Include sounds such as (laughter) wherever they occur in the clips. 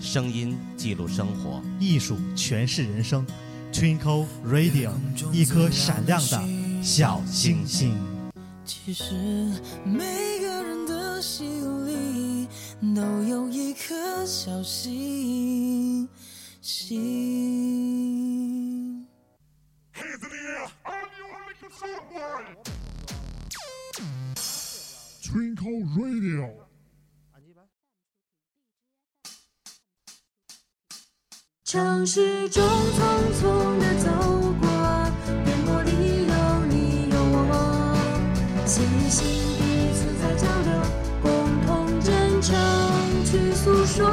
声音记录生活，艺术诠释人生。Twinkle Radio，一颗闪亮的小星星。其实每个人的心里都有一颗小星星。城市中匆匆的走过，颠簸里有你有我，心与心彼此在交流，共同真诚去诉说。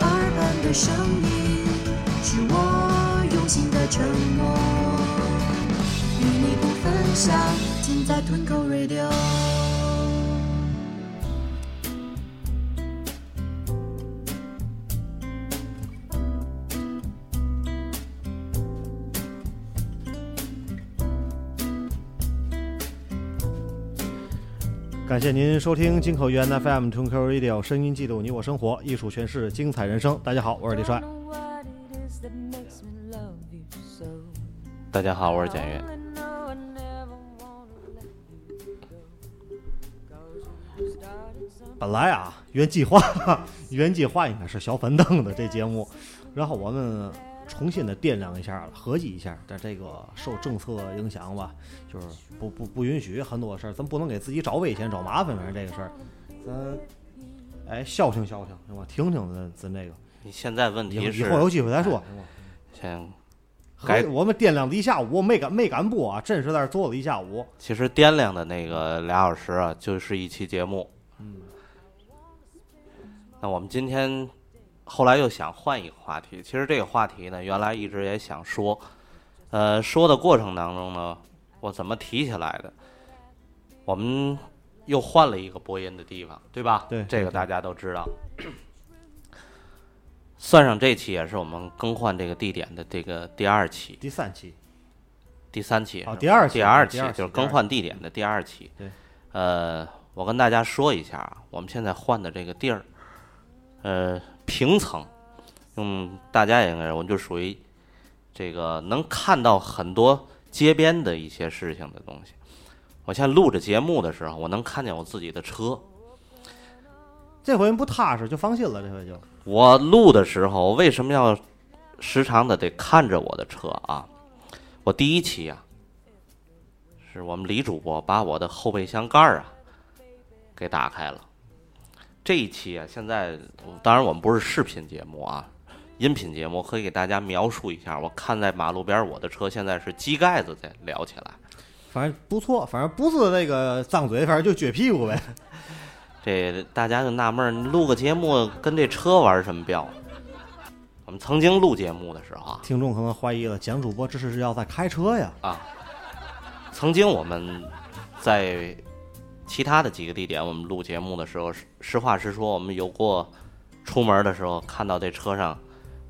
耳畔的声音是我用心的承诺，与你不分享，尽在吞口锐流。感谢您收听金口源 FM Twinkle Radio，声音记录你我生活，艺术诠释精彩人生。大家好，我是李帅。大家好，我是简月。本来啊，原计划 (laughs) 原计划应该是小粉凳的这节目，然后我们重新的掂量一下，合计一下，在这个受政策影响吧，就是不不不允许很多事儿，咱不能给自己找危险找麻烦，反正这个事儿，咱哎消停消停，行吧？听听咱咱这个，你现在问题是以后有机会再说。行吧先该我们掂量了一下午，没敢没敢播啊，真是在这坐了一下午。其实掂量的那个俩小时啊，就是一期节目。嗯。那我们今天后来又想换一个话题，其实这个话题呢，原来一直也想说，呃，说的过程当中呢，我怎么提起来的？我们又换了一个播音的地方，对吧？对对这个大家都知道。(coughs) 算上这期也是我们更换这个地点的这个第二期。第三期，第三期啊哦第二期第二第二期就是更换地点的第二期。对，呃，我跟大家说一下啊，我们现在换的这个地儿，呃，平层，嗯，大家也应该我就属于这个能看到很多街边的一些事情的东西。我现在录着节目的时候，我能看见我自己的车。这回不踏实就放心了，这回就我录的时候，为什么要时常的得看着我的车啊？我第一期啊，是我们李主播把我的后备箱盖儿啊给打开了。这一期啊，现在当然我们不是视频节目啊，音频节目，可以给大家描述一下。我看在马路边，我的车现在是机盖子在撩起来。反正不错，反正不是那个张嘴，反正就撅屁股呗。(laughs) 这大家就纳闷录个节目跟这车玩什么标？我们曾经录节目的时候啊，听众可能怀疑了，蒋主播这是要在开车呀？啊，曾经我们在其他的几个地点，我们录节目的时候，实实话实说，我们有过出门的时候看到这车上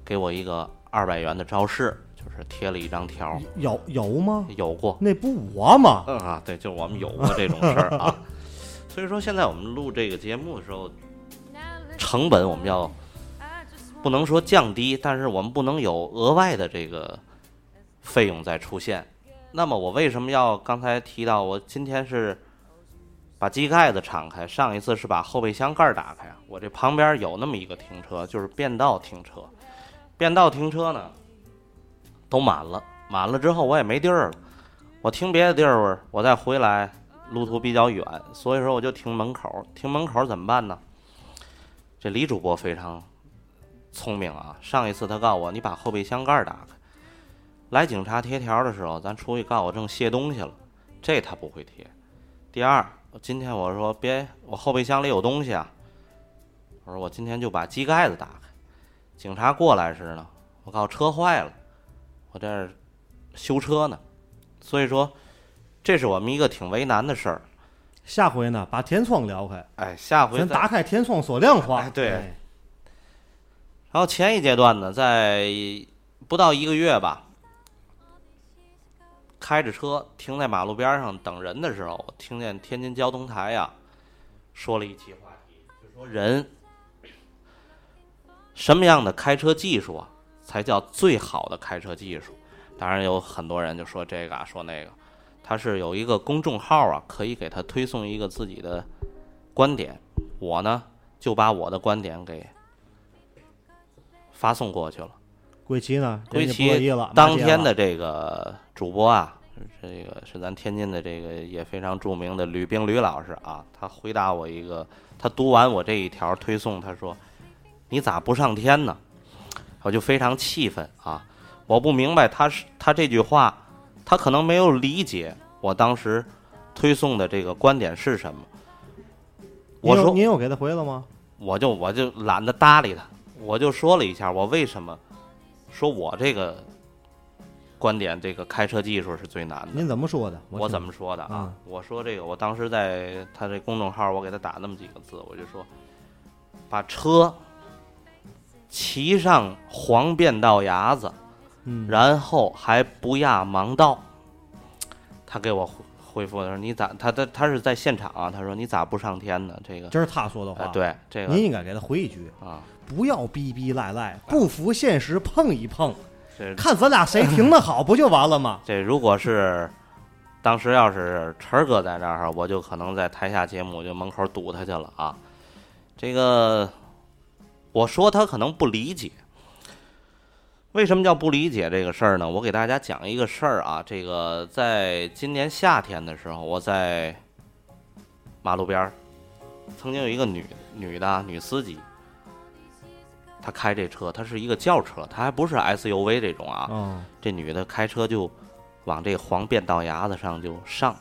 给我一个二百元的招式，就是贴了一张条，有有吗？有过。那不我吗？嗯啊，对，就是我们有过这种事儿啊。(laughs) 所以说，现在我们录这个节目的时候，成本我们要不能说降低，但是我们不能有额外的这个费用再出现。那么我为什么要刚才提到我今天是把机盖子敞开，上一次是把后备箱盖打开？我这旁边有那么一个停车，就是变道停车。变道停车呢，都满了，满了之后我也没地儿了。我停别的地儿，我再回来，路途比较远，所以说我就停门口。停门口怎么办呢？这李主播非常聪明啊！上一次他告诉我，你把后备箱盖打开。来警察贴条的时候，咱出去告我正卸东西了，这他不会贴。第二，今天我说别，我后备箱里有东西啊。我说我今天就把机盖子打开。警察过来时呢，我告诉车坏了，我这儿修车呢，所以说这是我们一个挺为难的事儿。下回呢，把天窗撩开，哎，下回再咱打开天窗说亮话。哎对然后前一阶段呢，在不到一个月吧，开着车停在马路边上等人的时候，我听见天津交通台呀说了一期话题，就说人什么样的开车技术啊才叫最好的开车技术？当然有很多人就说这个啊，说那个，他是有一个公众号啊，可以给他推送一个自己的观点。我呢就把我的观点给发送过去了。归期呢？归期了，当天的这个主播啊，这个是咱天津的这个也非常著名的吕冰吕老师啊，他回答我一个，他读完我这一条推送，他说：“你咋不上天呢？”我就非常气愤啊！我不明白他是他这句话，他可能没有理解我当时推送的这个观点是什么。我说您有您有给他回了吗？我就我就懒得搭理他，我就说了一下我为什么说我这个观点，这个开车技术是最难的。您怎么说的？我听怎么说的啊？我说这个，我当时在他这公众号，我给他打那么几个字，我就说，把车骑上黄变道牙子，嗯，然后还不压盲道。他给我回回复的时候：“你咋？他他他是在现场啊？他说你咋不上天呢？这个，这是他说的哎话。，对这个您应该给他回一句：啊，不要逼逼赖赖，不服现实碰一碰，这看咱俩谁停的好，不就完了吗？这如果是当时要是晨儿哥在那儿，我就可能在台下节目就门口堵他去了啊。这个我说他可能不理解，为什么叫不理解这个事儿呢？我给大家讲一个事儿啊。这个在今年夏天的时候，我在马路边儿曾经有一个女女的女司机，她开这车，她是一个轿车，她还不是 SUV 这种啊。嗯，这女的开车就往这黄变道牙子上就上。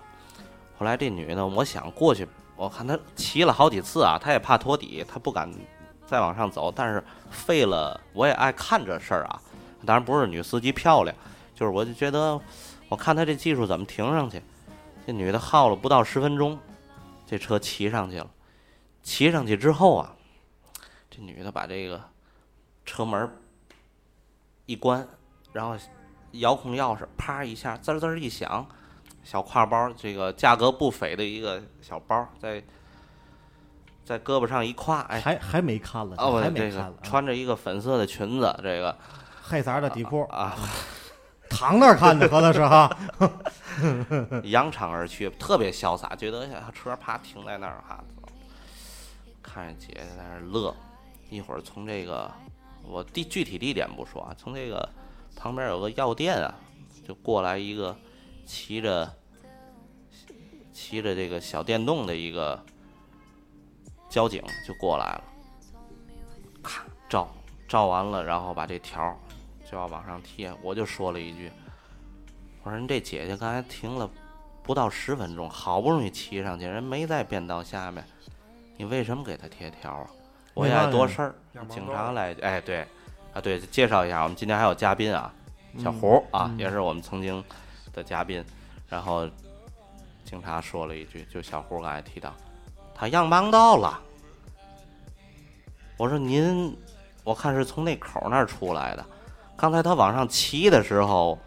后来这女的，我想过去，我看她骑了好几次啊，她也怕托底，她不敢再往上走。但是费了，我也爱看这事儿啊。当然不是女司机漂亮，就是我就觉得，我看她这技术怎么停上去。这女的耗了不到十分钟，这车骑上去了。骑上去之后啊，这女的把这个车门一关，然后遥控钥匙啪一下，滋滋一响，小挎包，这个价格不菲的一个小包，在在胳膊上一挎，哎，还还没看了，哦，还没看了，啊穿着一个粉色的裙子，这个黑色的底裤，啊，(laughs) 躺那儿看的，合着是哈。(laughs) 扬长而去，特别潇洒，觉得小车啪停在那儿哈，看着姐姐在那儿乐，一会儿从这个我地具体地点不说啊，从这个旁边有个药店啊，就过来一个骑着骑着这个小电动的一个交警就过来了，咔照照完了，然后把这条就要往上贴，我就说了一句。我说：“人这姐姐刚才停了不到十分钟，好不容易骑上去，人没在变道下面，你为什么给她贴条啊？我也爱多事儿。警察来，哎，对，啊，对，介绍一下，我们今天还有嘉宾啊，小胡啊，也是我们曾经的嘉宾。然后警察说了一句，就小胡刚才提到，他样盲到了。我说您，我看是从那口那儿出来的，刚才他往上骑的时候。”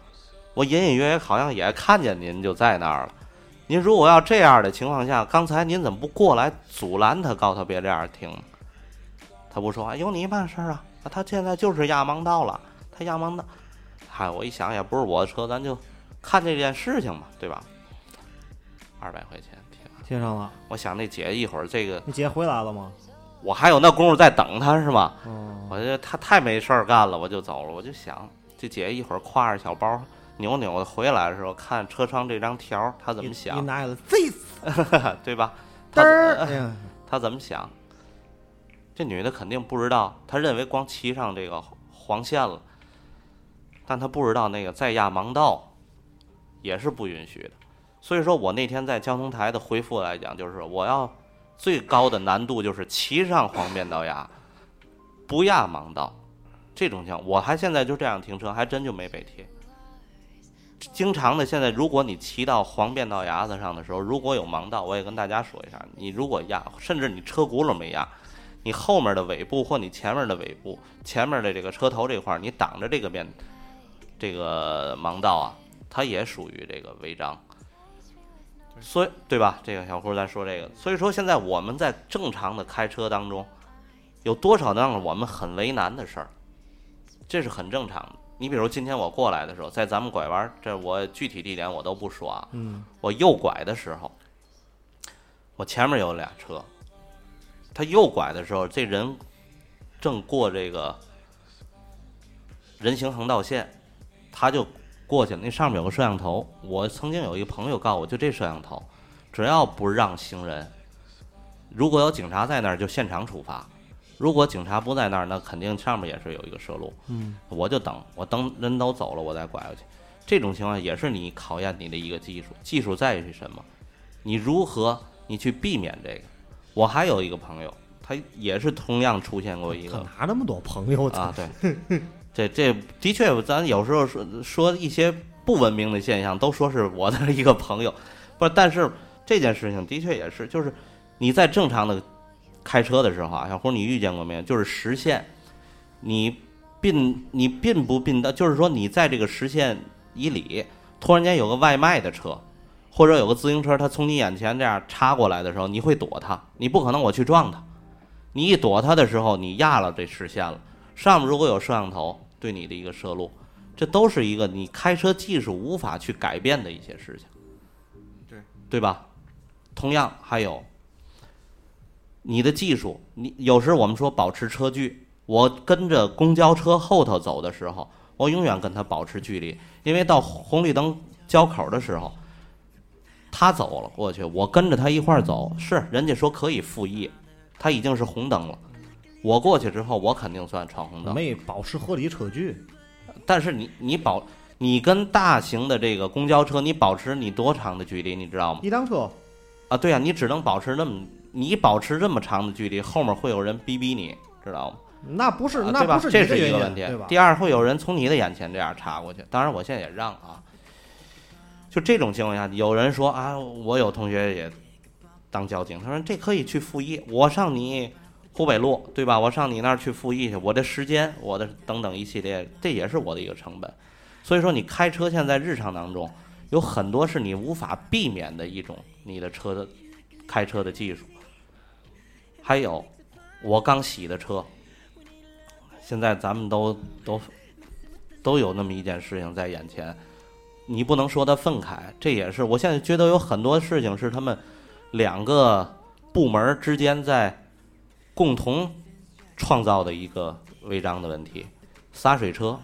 我隐隐约约好像也看见您就在那儿了。您如果要这样的情况下，刚才您怎么不过来阻拦他，告诉他别这样停？他不说话，有你嘛事儿啊？他现在就是压盲道了，他压盲道。嗨，我一想也不是我的车，咱就看这件事情嘛，对吧？二百块钱贴上了，我想那姐一会儿这个，你姐回来了吗？我还有那功夫在等她是吗？嗯，我觉得他太没事儿干了，我就走了。我就想，这姐一会儿挎着小包。扭扭的回来的时候，看车窗这张条，他怎么想你想？拿了这对吧？嘚他 (laughs) 怎么想？这女的肯定不知道，她认为光骑上这个黄线了，但她不知道那个再压盲道也是不允许的。所以说我那天在交通台的回复来讲，就是我要最高的难度就是骑上黄变道牙，不压盲道。这种情况，我还现在就这样停车，还真就没被贴。经常的，现在如果你骑到黄变道牙子上的时候，如果有盲道，我也跟大家说一下，你如果压，甚至你车轱辘没压，你后面的尾部或你前面的尾部，前面的这个车头这块儿，你挡着这个变这个盲道啊，它也属于这个违章。所以，对吧？这个小胡在说这个，所以说现在我们在正常的开车当中，有多少让我们很为难的事儿，这是很正常的。你比如今天我过来的时候，在咱们拐弯儿，这我具体地点我都不说啊。嗯，我右拐的时候，我前面有俩车，他右拐的时候，这人正过这个人行横道线，他就过去了。那上面有个摄像头，我曾经有一个朋友告诉我，就这摄像头，只要不让行人，如果有警察在那儿，就现场处罚；如果警察不在那儿，那肯定上面也是有一个摄录。嗯，我就等，我等人都走了，我再拐过去。这种情况也是你考验你的一个技术，技术在于是什么？你如何你去避免这个？我还有一个朋友，他也是同样出现过一他个哪那么多朋友啊，对，这这的确，咱有时候说说一些不文明的现象，都说是我的一个朋友，不，但是这件事情的确也是，就是你在正常的开车的时候啊，小胡，你遇见过没有？就是实线，你并你并不并到，就是说你在这个实线以里，突然间有个外卖的车，或者有个自行车，它从你眼前这样插过来的时候，你会躲它，你不可能我去撞它，你一躲它的时候，你压了这视线了。上面如果有摄像头对你的一个摄录，这都是一个你开车技术无法去改变的一些事情，对对吧？同样还有你的技术，你有时我们说保持车距，我跟着公交车后头走的时候，我永远跟它保持距离，因为到红绿灯交口的时候，他走了过去，我跟着他一块儿走，是人家说可以复议，他已经是红灯了。我过去之后，我肯定算闯红灯。没保持合理车距，但是你你保你跟大型的这个公交车，你保持你多长的距离，你知道吗？一辆车啊，对啊，你只能保持那么你保持这么长的距离，后面会有人逼逼你，知道吗？那不是那不？是这是一个问题对吧。？第二，会有人从你的眼前这样插过去。当然，我现在也让啊。就这种情况下，有人说啊，我有同学也当交警，他说这可以去复议，我上你湖北路，对吧？我上你那儿去复议去，我的时间，我的等等一系列，这也是我的一个成本。所以说，你开车现在日常当中有很多是你无法避免的一种你的车的开车的技术。还有，我刚洗的车，现在咱们都都都有那么一件事情在眼前，你不能说他愤慨，这也是我现在觉得有很多事情是他们两个部门之间在共同创造的一个违章的问题。洒水车，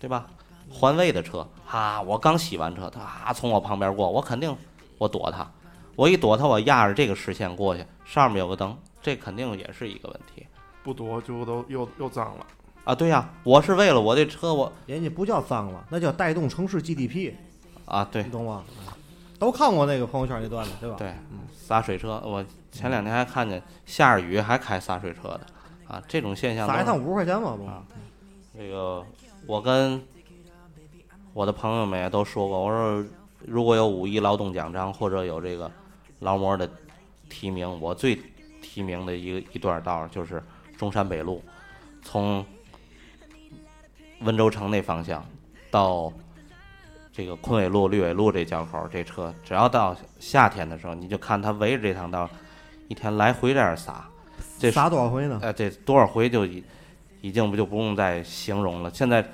对吧？环卫的车，哈，我刚洗完车，他从我旁边过，我肯定我躲他，我一躲他，我压着这个视线过去，上面有个灯，这肯定也是一个问题不躲就都又又脏了。啊。对呀、我是为了我这车，我人家不叫脏了，那叫带动城市 GDP，啊，对你懂吗？都看过那个朋友圈那段子，对吧？对，洒水车，我前两天还看见下着雨还开洒水车的啊，这种现象都是撒一趟五十块钱嘛，不？啊这个我跟我的朋友们也都说过，我说如果有五一劳动奖章或者有这个劳模的提名，我最提名的一个一段道儿就是中山北路，从温州城那方向到这个昆纬路、绿纬路这交口，这车只要到夏天的时候，你就看它围着这趟道，一天来回这样撒，这撒多少回呢？哎，这多少回就已已经不就不用再形容了。现在，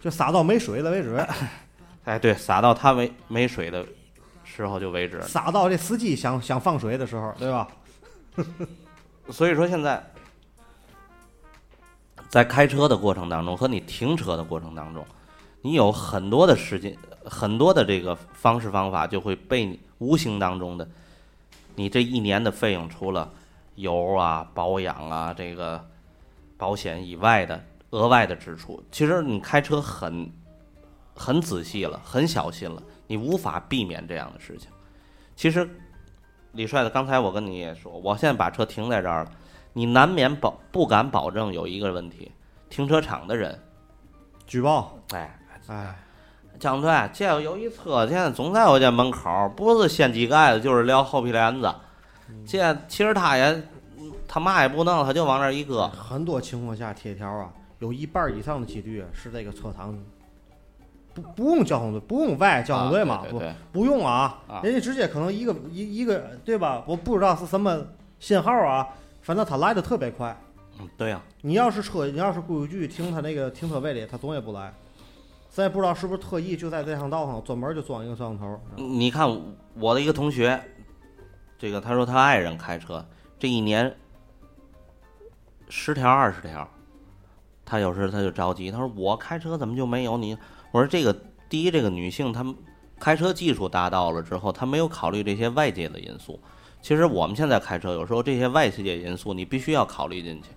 就撒到没水了为止，(laughs) 哎，对，撒到它没没水的时候就为止。撒到这司机想想放水的时候，对吧？(laughs) 所以说现在在开车的过程当中和你停车的过程当中，你有很多的时间，很多的这个方式方法就会被你无形当中的，你这一年的费用除了油啊、保养啊、这个保险以外的额外的支出，其实你开车很很仔细了，很小心了，你无法避免这样的事情。其实李帅的，刚才我跟你也说，我现在把车停在这儿了，你难免保不敢保证有一个问题，停车场的人，举报，哎，哎，江队，这有一车现在总在我家门口，不是掀机盖子就是撩后皮帘子。这其实他也他嘛也不弄，他就往那一搁。很多情况下贴条啊，有一半以上的几率是这个车厂不不用交通队，不用外交通队嘛，对对对。不用啊。啊，人家直接可能一个一一个对吧？我不知道是什么信号啊，反正他来的特别快。嗯，对呀、你要是车，你要是规规矩矩停他那个停车位里，他总也不来。咱也不知道是不是特意就在这趟道上专门就装一个摄像头。你看我的一个同学，这个他说他爱人开车，这一年十条二十条，他有时他就着急，他说我开车怎么就没有你？我说这个第一，这个女性她们开车技术达到了之后，她没有考虑这些外界的因素。其实我们现在开车，有时候这些外界因素你必须要考虑进去。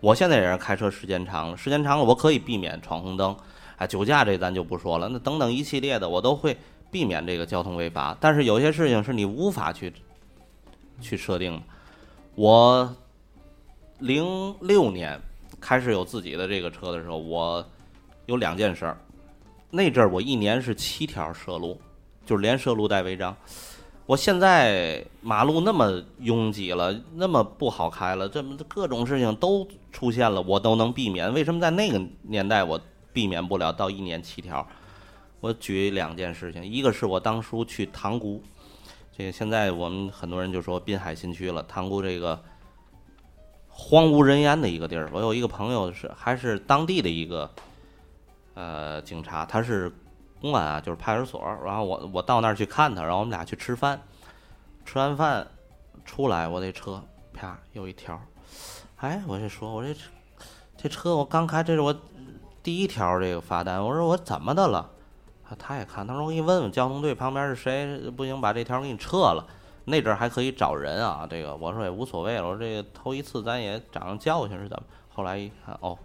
我现在也是开车时间长了，时间长了我可以避免闯红灯，哎，酒驾这咱就不说了，那等等一系列的我都会避免这个交通违法。但是有些事情是你无法去去设定的。我零六年开始有自己的这个车的时候，我有两件事儿。那阵儿我一年是七条摄路，就是连摄路带违章。我现在马路那么拥挤了，那么不好开了，这么各种事情都出现了，我都能避免。为什么在那个年代我避免不了到一年七条？我举两件事情，一个是我当初去塘沽，这个现在我们很多人就说滨海新区了，塘沽这个荒无人烟的一个地儿。我有一个朋友是还是当地的一个呃警察，他是公安啊，就是派出所。然后我我到那儿去看他，然后我们俩去吃饭，吃完饭出来，我这车啪有一条，哎，我就说我这车这车我刚开，这是我第一条这个罚单，我说我怎么的了？他他也看，他说我给你问问交通队旁边是谁，不行把这条给你撤了。那阵还可以找人啊，这个我说也无所谓了，我说这个头一次咱也长教训是怎么？后来一看哦，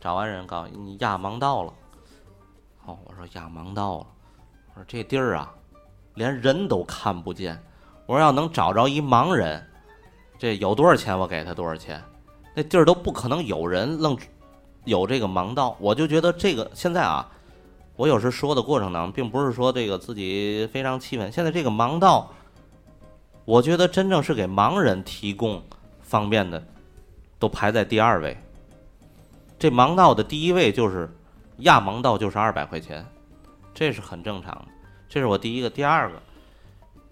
找完人告诉你压盲道了。哦，我说压盲道了，我说这地儿啊，连人都看不见。我说要能找着一盲人，这有多少钱我给他多少钱，那地儿都不可能有人愣有这个盲道。我就觉得这个现在啊，我有时说的过程当中，并不是说这个自己非常气愤。现在这个盲道，我觉得真正是给盲人提供方便的，都排在第二位。这盲道的第一位就是压盲道，就是二百块钱，这是很正常的。这是我第一个，第二个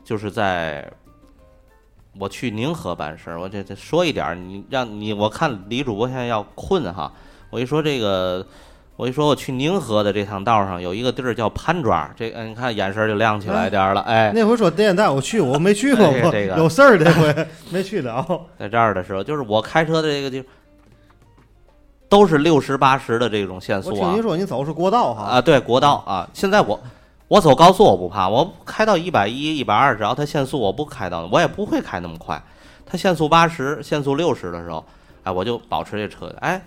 就是在我去宁河办事儿，我这这说一点儿，你让你我看李主播现在要困哈，我一说这个。我一说我去宁河的这趟道上有一个地儿叫潘庄，这嗯你看眼神儿就亮起来点儿了，哎，那回说电带我去，我没去过，我哎这个有事儿这回没去了。在这儿的时候，就是我开车的这个地，都是六十八十的这种限速啊听您说你走是国道哈，啊，对，国道啊。现在我我走高速我不怕，我开到一百一、一百二，只要它限速我不开到，我也不会开那么快。它限速八十、限速六十的时候，哎，我就保持这车，哎，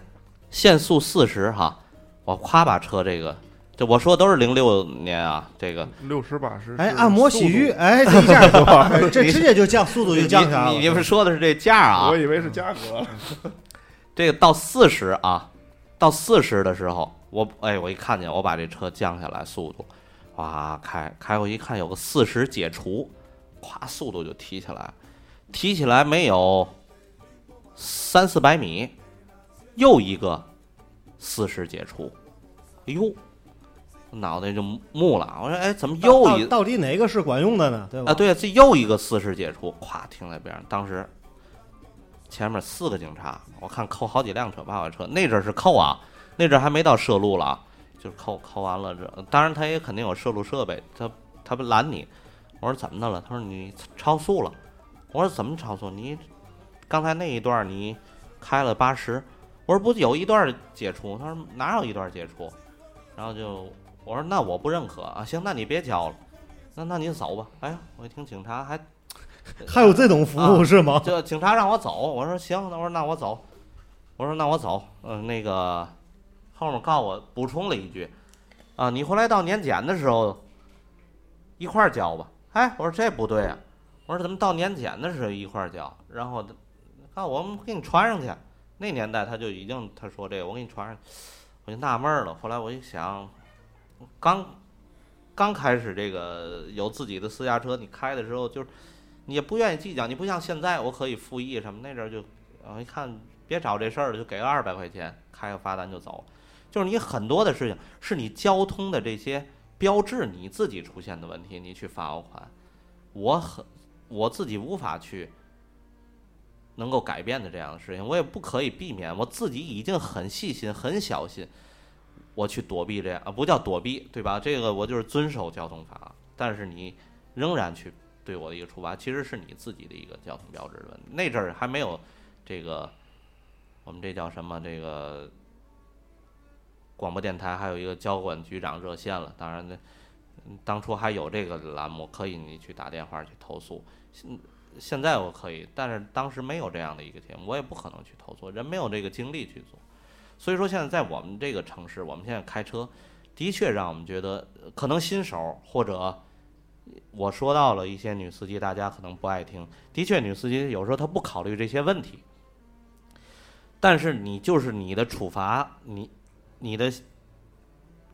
限速四十哈，我夸把车这个，这我说都是零六年啊，这个六十八十。哎，按摩洗浴，，哎，这一下 (laughs) 就哎这直接就降速度就降下来了。你你们说的是这价啊我？以为是价格了。这个到四十啊，到四十的时候，我哎，我一看见，我把这车降下来速度，哇，开开过一看有个四十解除，咵，速度就提起来，提起来没有三四百米，又一个四十解除，哎呦，脑袋就木了，我说哎，怎么又一到到底哪个是管用的呢？对吧？啊，，对，这又一个四十解除，咵停在边上。当时前面四个警察，我看扣好几辆车，把我车那阵是扣啊，那阵还没到摄路了，就是扣扣完了这，当然他也肯定有摄录设备，他他不拦你。我说怎么的了？他说你超速了。我说怎么超速？你刚才那一段你开了八十。我说不有一段解除？他说哪有一段解除？然后就我说那我不认可啊，行，那你别交了。那那你走吧。哎呀，我一听警察还 (laughs) 还有这种服务啊是吗？就警察让我走，我说行，那我说那我走，我说那我走。嗯、那个后面告诉我补充了一句，啊，你回来到年检的时候一块儿交吧。哎，我说这不对啊，我说怎么到年检的时候一块儿交？然后告诉我们给你传上去，那年代他就已经他说这个，我给你传上，我就纳闷儿了。后来我一想，刚刚开始这个有自己的私家车，你开的时候就是你也不愿意计较，你不像现在我可以复议什么，那阵儿就我一看别找这事儿了，就给个二百块钱，开个罚单就走。就是你很多的事情是你交通的这些标志你自己出现的问题，你去罚我款，我很我自己无法去能够改变的这样的事情，我也不可以避免，我自己已经很细心、很小心，我去躲避这样啊，不叫躲避，对吧？这个我就是遵守交通法，但是你仍然去对我的一个处罚，其实是你自己的一个交通标志的问题。那阵儿还没有这个，我们这叫什么？这个广播电台还有一个交管局长热线了，当然呢。当初还有这个栏目，可以你去打电话去投诉。现现在我可以，但是当时没有这样的一个节目，我也不可能去投诉，人没有这个精力去做。所以说，现在在我们这个城市，我们现在开车，的确让我们觉得，可能新手或者我说到了一些女司机，大家可能不爱听。的确，女司机有时候她不考虑这些问题，但是你就是你的处罚，你你的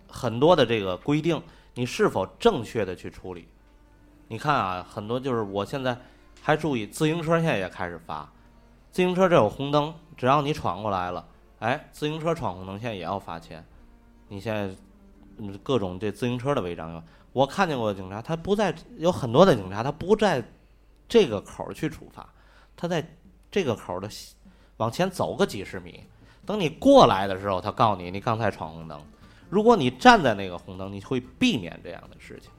很多的这个规定。你是否正确的去处理？你看啊，很多就是我现在还注意，自行车现在也开始罚，自行车这有红灯，只要你闯过来了，哎，自行车闯红灯现在也要罚钱。你现在各种这自行车的违章，我看见过的警察，他不在有很多的警察，他不在这个口儿去处罚，他在这个口儿的往前走个几十米，等你过来的时候，他告诉你你刚才闯红灯。如果你站在那个红灯，你会避免这样的事情。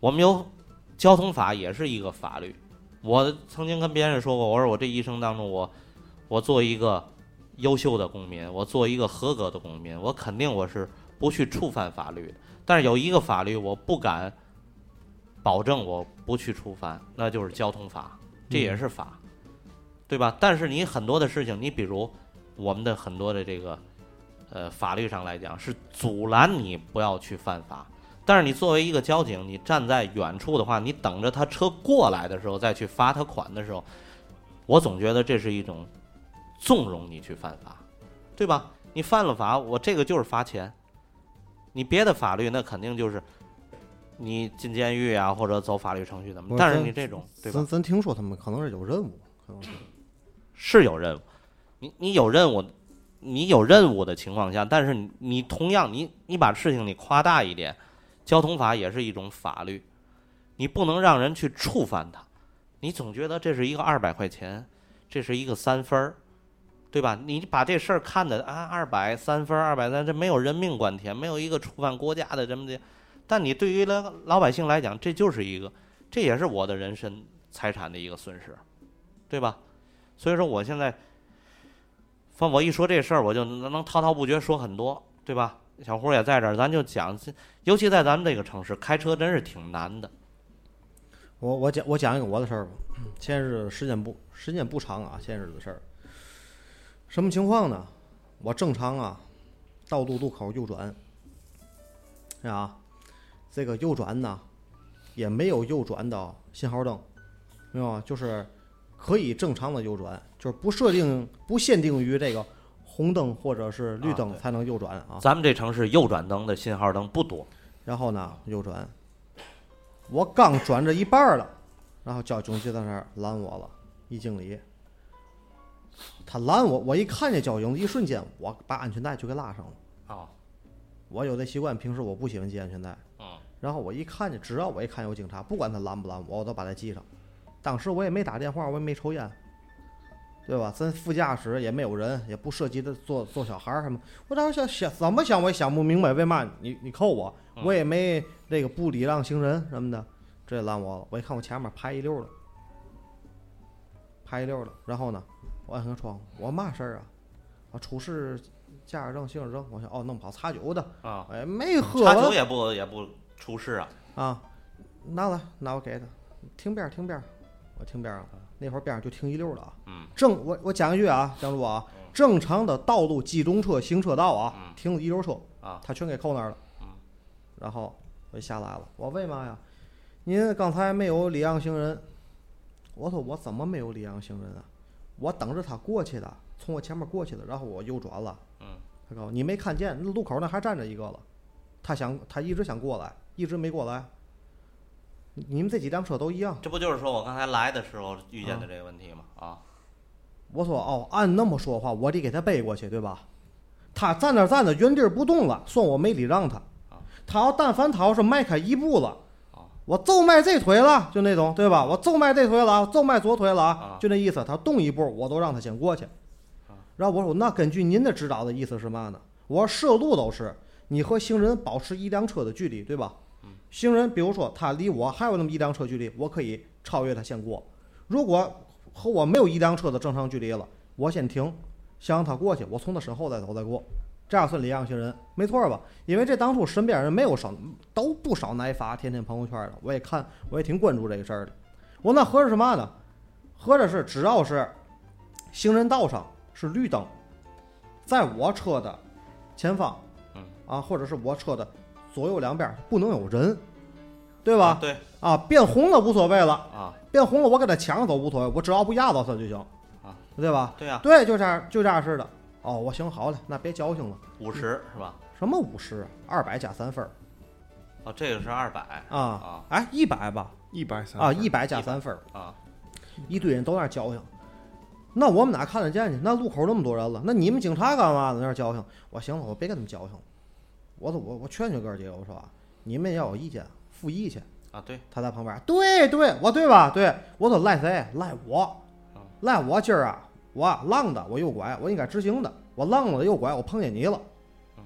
我们有交通法，也是一个法律。我曾经跟别人说过，我说我这一生当中，我我做一个优秀的公民，我做一个合格的公民，我肯定我是不去触犯法律的。但是有一个法律，我不敢保证我不去触犯，那就是交通法，这也是法，对吧？但是你很多的事情，你比如我们的很多的这个。呃，法律上来讲是阻拦你不要去犯法，但是你作为一个交警，你站在远处的话，你等着他车过来的时候再去罚他款的时候，我总觉得这是一种纵容你去犯法，对吧？你犯了法，我这个就是罚钱。你别的法律那肯定就是你进监狱啊，或者走法律程序怎么？但是你这种，对吧咱？咱听说他们可能是有任务，可能是是有任务，你你有任务。你有任务的情况下，但是你你同样你你把事情你夸大一点，交通法也是一种法律，你不能让人去触犯它，你总觉得这是一个二百块钱，这是一个三分儿，对吧？你把这事儿看的啊二百三分二百三，这没有人命关天，没有一个触犯国家的这么的，但你对于老老百姓来讲，这就是一个，这也是我的人身财产的一个损失，对吧？所以说我现在。反我一说这事儿，我就能滔滔不绝说很多，对吧？小胡也在这儿，咱就讲，尤其在咱们这个城市，开车真是挺难的。我我讲我讲一个我的事儿吧，前日子时间不时间不长啊，前日子的事儿。什么情况呢？我正常啊，道路路口右转，啊，这个右转呢，也没有右转的信号灯，明白吗？就是可以正常的右转，就是不设定不限定于这个红灯或者是绿灯才能右转啊。咱们这城市右转灯的信号灯不多，然后呢右转，我刚转着一半了，然后交警就在那儿拦我了，一经理。他拦我，我一看见交警，一瞬间我把安全带就给拉上了。啊，我有这习惯，平时我不喜欢系安全带。啊，然后我一看见，只要我一看有警察，不管他拦不拦我，我都把他系上。当时我也没打电话，我也没抽烟，对吧？咱副驾驶也没有人，也不涉及的坐坐小孩儿什么。我当时想想怎么想，我也想不明白，为嘛你你扣我，嗯我也没那个不礼让行人什么的，这也拦我了。我一看我前面排一溜的，排一溜的，然后呢，我按个窗户，我嘛事儿啊？啊，出示驾驶证、行驶证。我想哦，弄不好查酒的，啊，哎，没喝完查酒也不也不出事啊，啊，拿来，拿我给他，停边儿停边儿，我停边儿了。那会儿边上就停一溜了啊。嗯，正我我讲一句啊，江主啊，正常的道路机动车行车道啊，嗯停一溜车啊他全给扣那儿了。嗯，然后我就下来了，我为嘛呀？您刚才没有礼让行人。我说我怎么没有礼让行人啊？我等着他过去的，从我前面过去的，然后我右转了。嗯，他告诉我你没看见，那路口那还站着一个了，他想他一直想过来，一直没过来。你你们这几辆车都一样。这不就是说我刚才来的时候遇见的这个问题吗？啊，我说哦，按那么说的话，我得给他背过去，对吧？他站那站着原地不动了，算我没礼让他。他要但凡他要是迈开一步了，我就迈这腿了，就那种，对吧？我就迈这腿了啊，就迈左腿了啊，就那意思。他动一步，我都让他先过去。然后我说，那根据您的指导的意思是嘛呢？我说摄路都是你和行人保持一辆车的距离，对吧？行人比如说他离我还有那么一辆车距离，我可以超越他先过。如果和我没有一辆车的正常距离了，我先停，先让他过去，我从他身后再走再过，这样算礼让行人，没错吧？因为这当初身边人没有少，都不少挨罚，天天朋友圈的，我也看，我也挺关注这个事儿的。我那合着是嘛呢？合着是只要是行人道上是绿灯，在我车的前方，啊，或者是我车的左右两边不能有人，对吧？对啊，变红了无所谓了啊，变红了我给他抢走无所谓，我只要不压到他就行啊，对吧？对呀对，就这样，就这样似的。哦，我行好嘞，那别矫情了。五十是吧？什么五十？二百加三分儿哦，这个是二百啊啊，哎，一百吧，一百三啊，一百加三分儿啊，一堆人都在那儿矫情。那我们哪看得见去？那路口那么多人了，那你们警察干嘛呢？在那儿矫情？我行了，我别跟他们矫情了。我说我我劝劝哥儿几个，我说啊，你们要有意见，复议去。啊，对，他在旁边，对对，我对吧？对，我说赖谁？赖我，赖我今儿啊，我浪的，我右拐，我应该直行的，我浪了右拐，我碰见你了，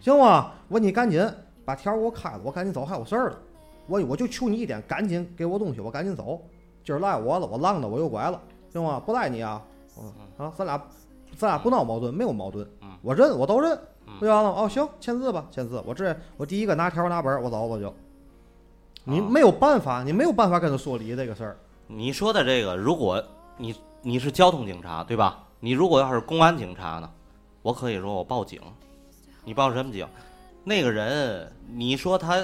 行吗？我说你赶紧把条给我开了，我赶紧走，还有事儿了。我我就求你一点，赶紧给我东西，我赶紧走。今儿赖我了，我浪的，我右拐了，行吗？不赖你啊，啊，咱俩咱俩不闹矛盾，没有矛盾，我认，我都认，对吧？哦，行，签字吧，签字。我这我第一个拿条拿本，我走我就。你没有办法，你没有办法跟他说理这个事儿。你说的这个，如果你你是交通警察对吧？你如果要是公安警察呢，我可以说我报警。你报什么警？那个人，你说他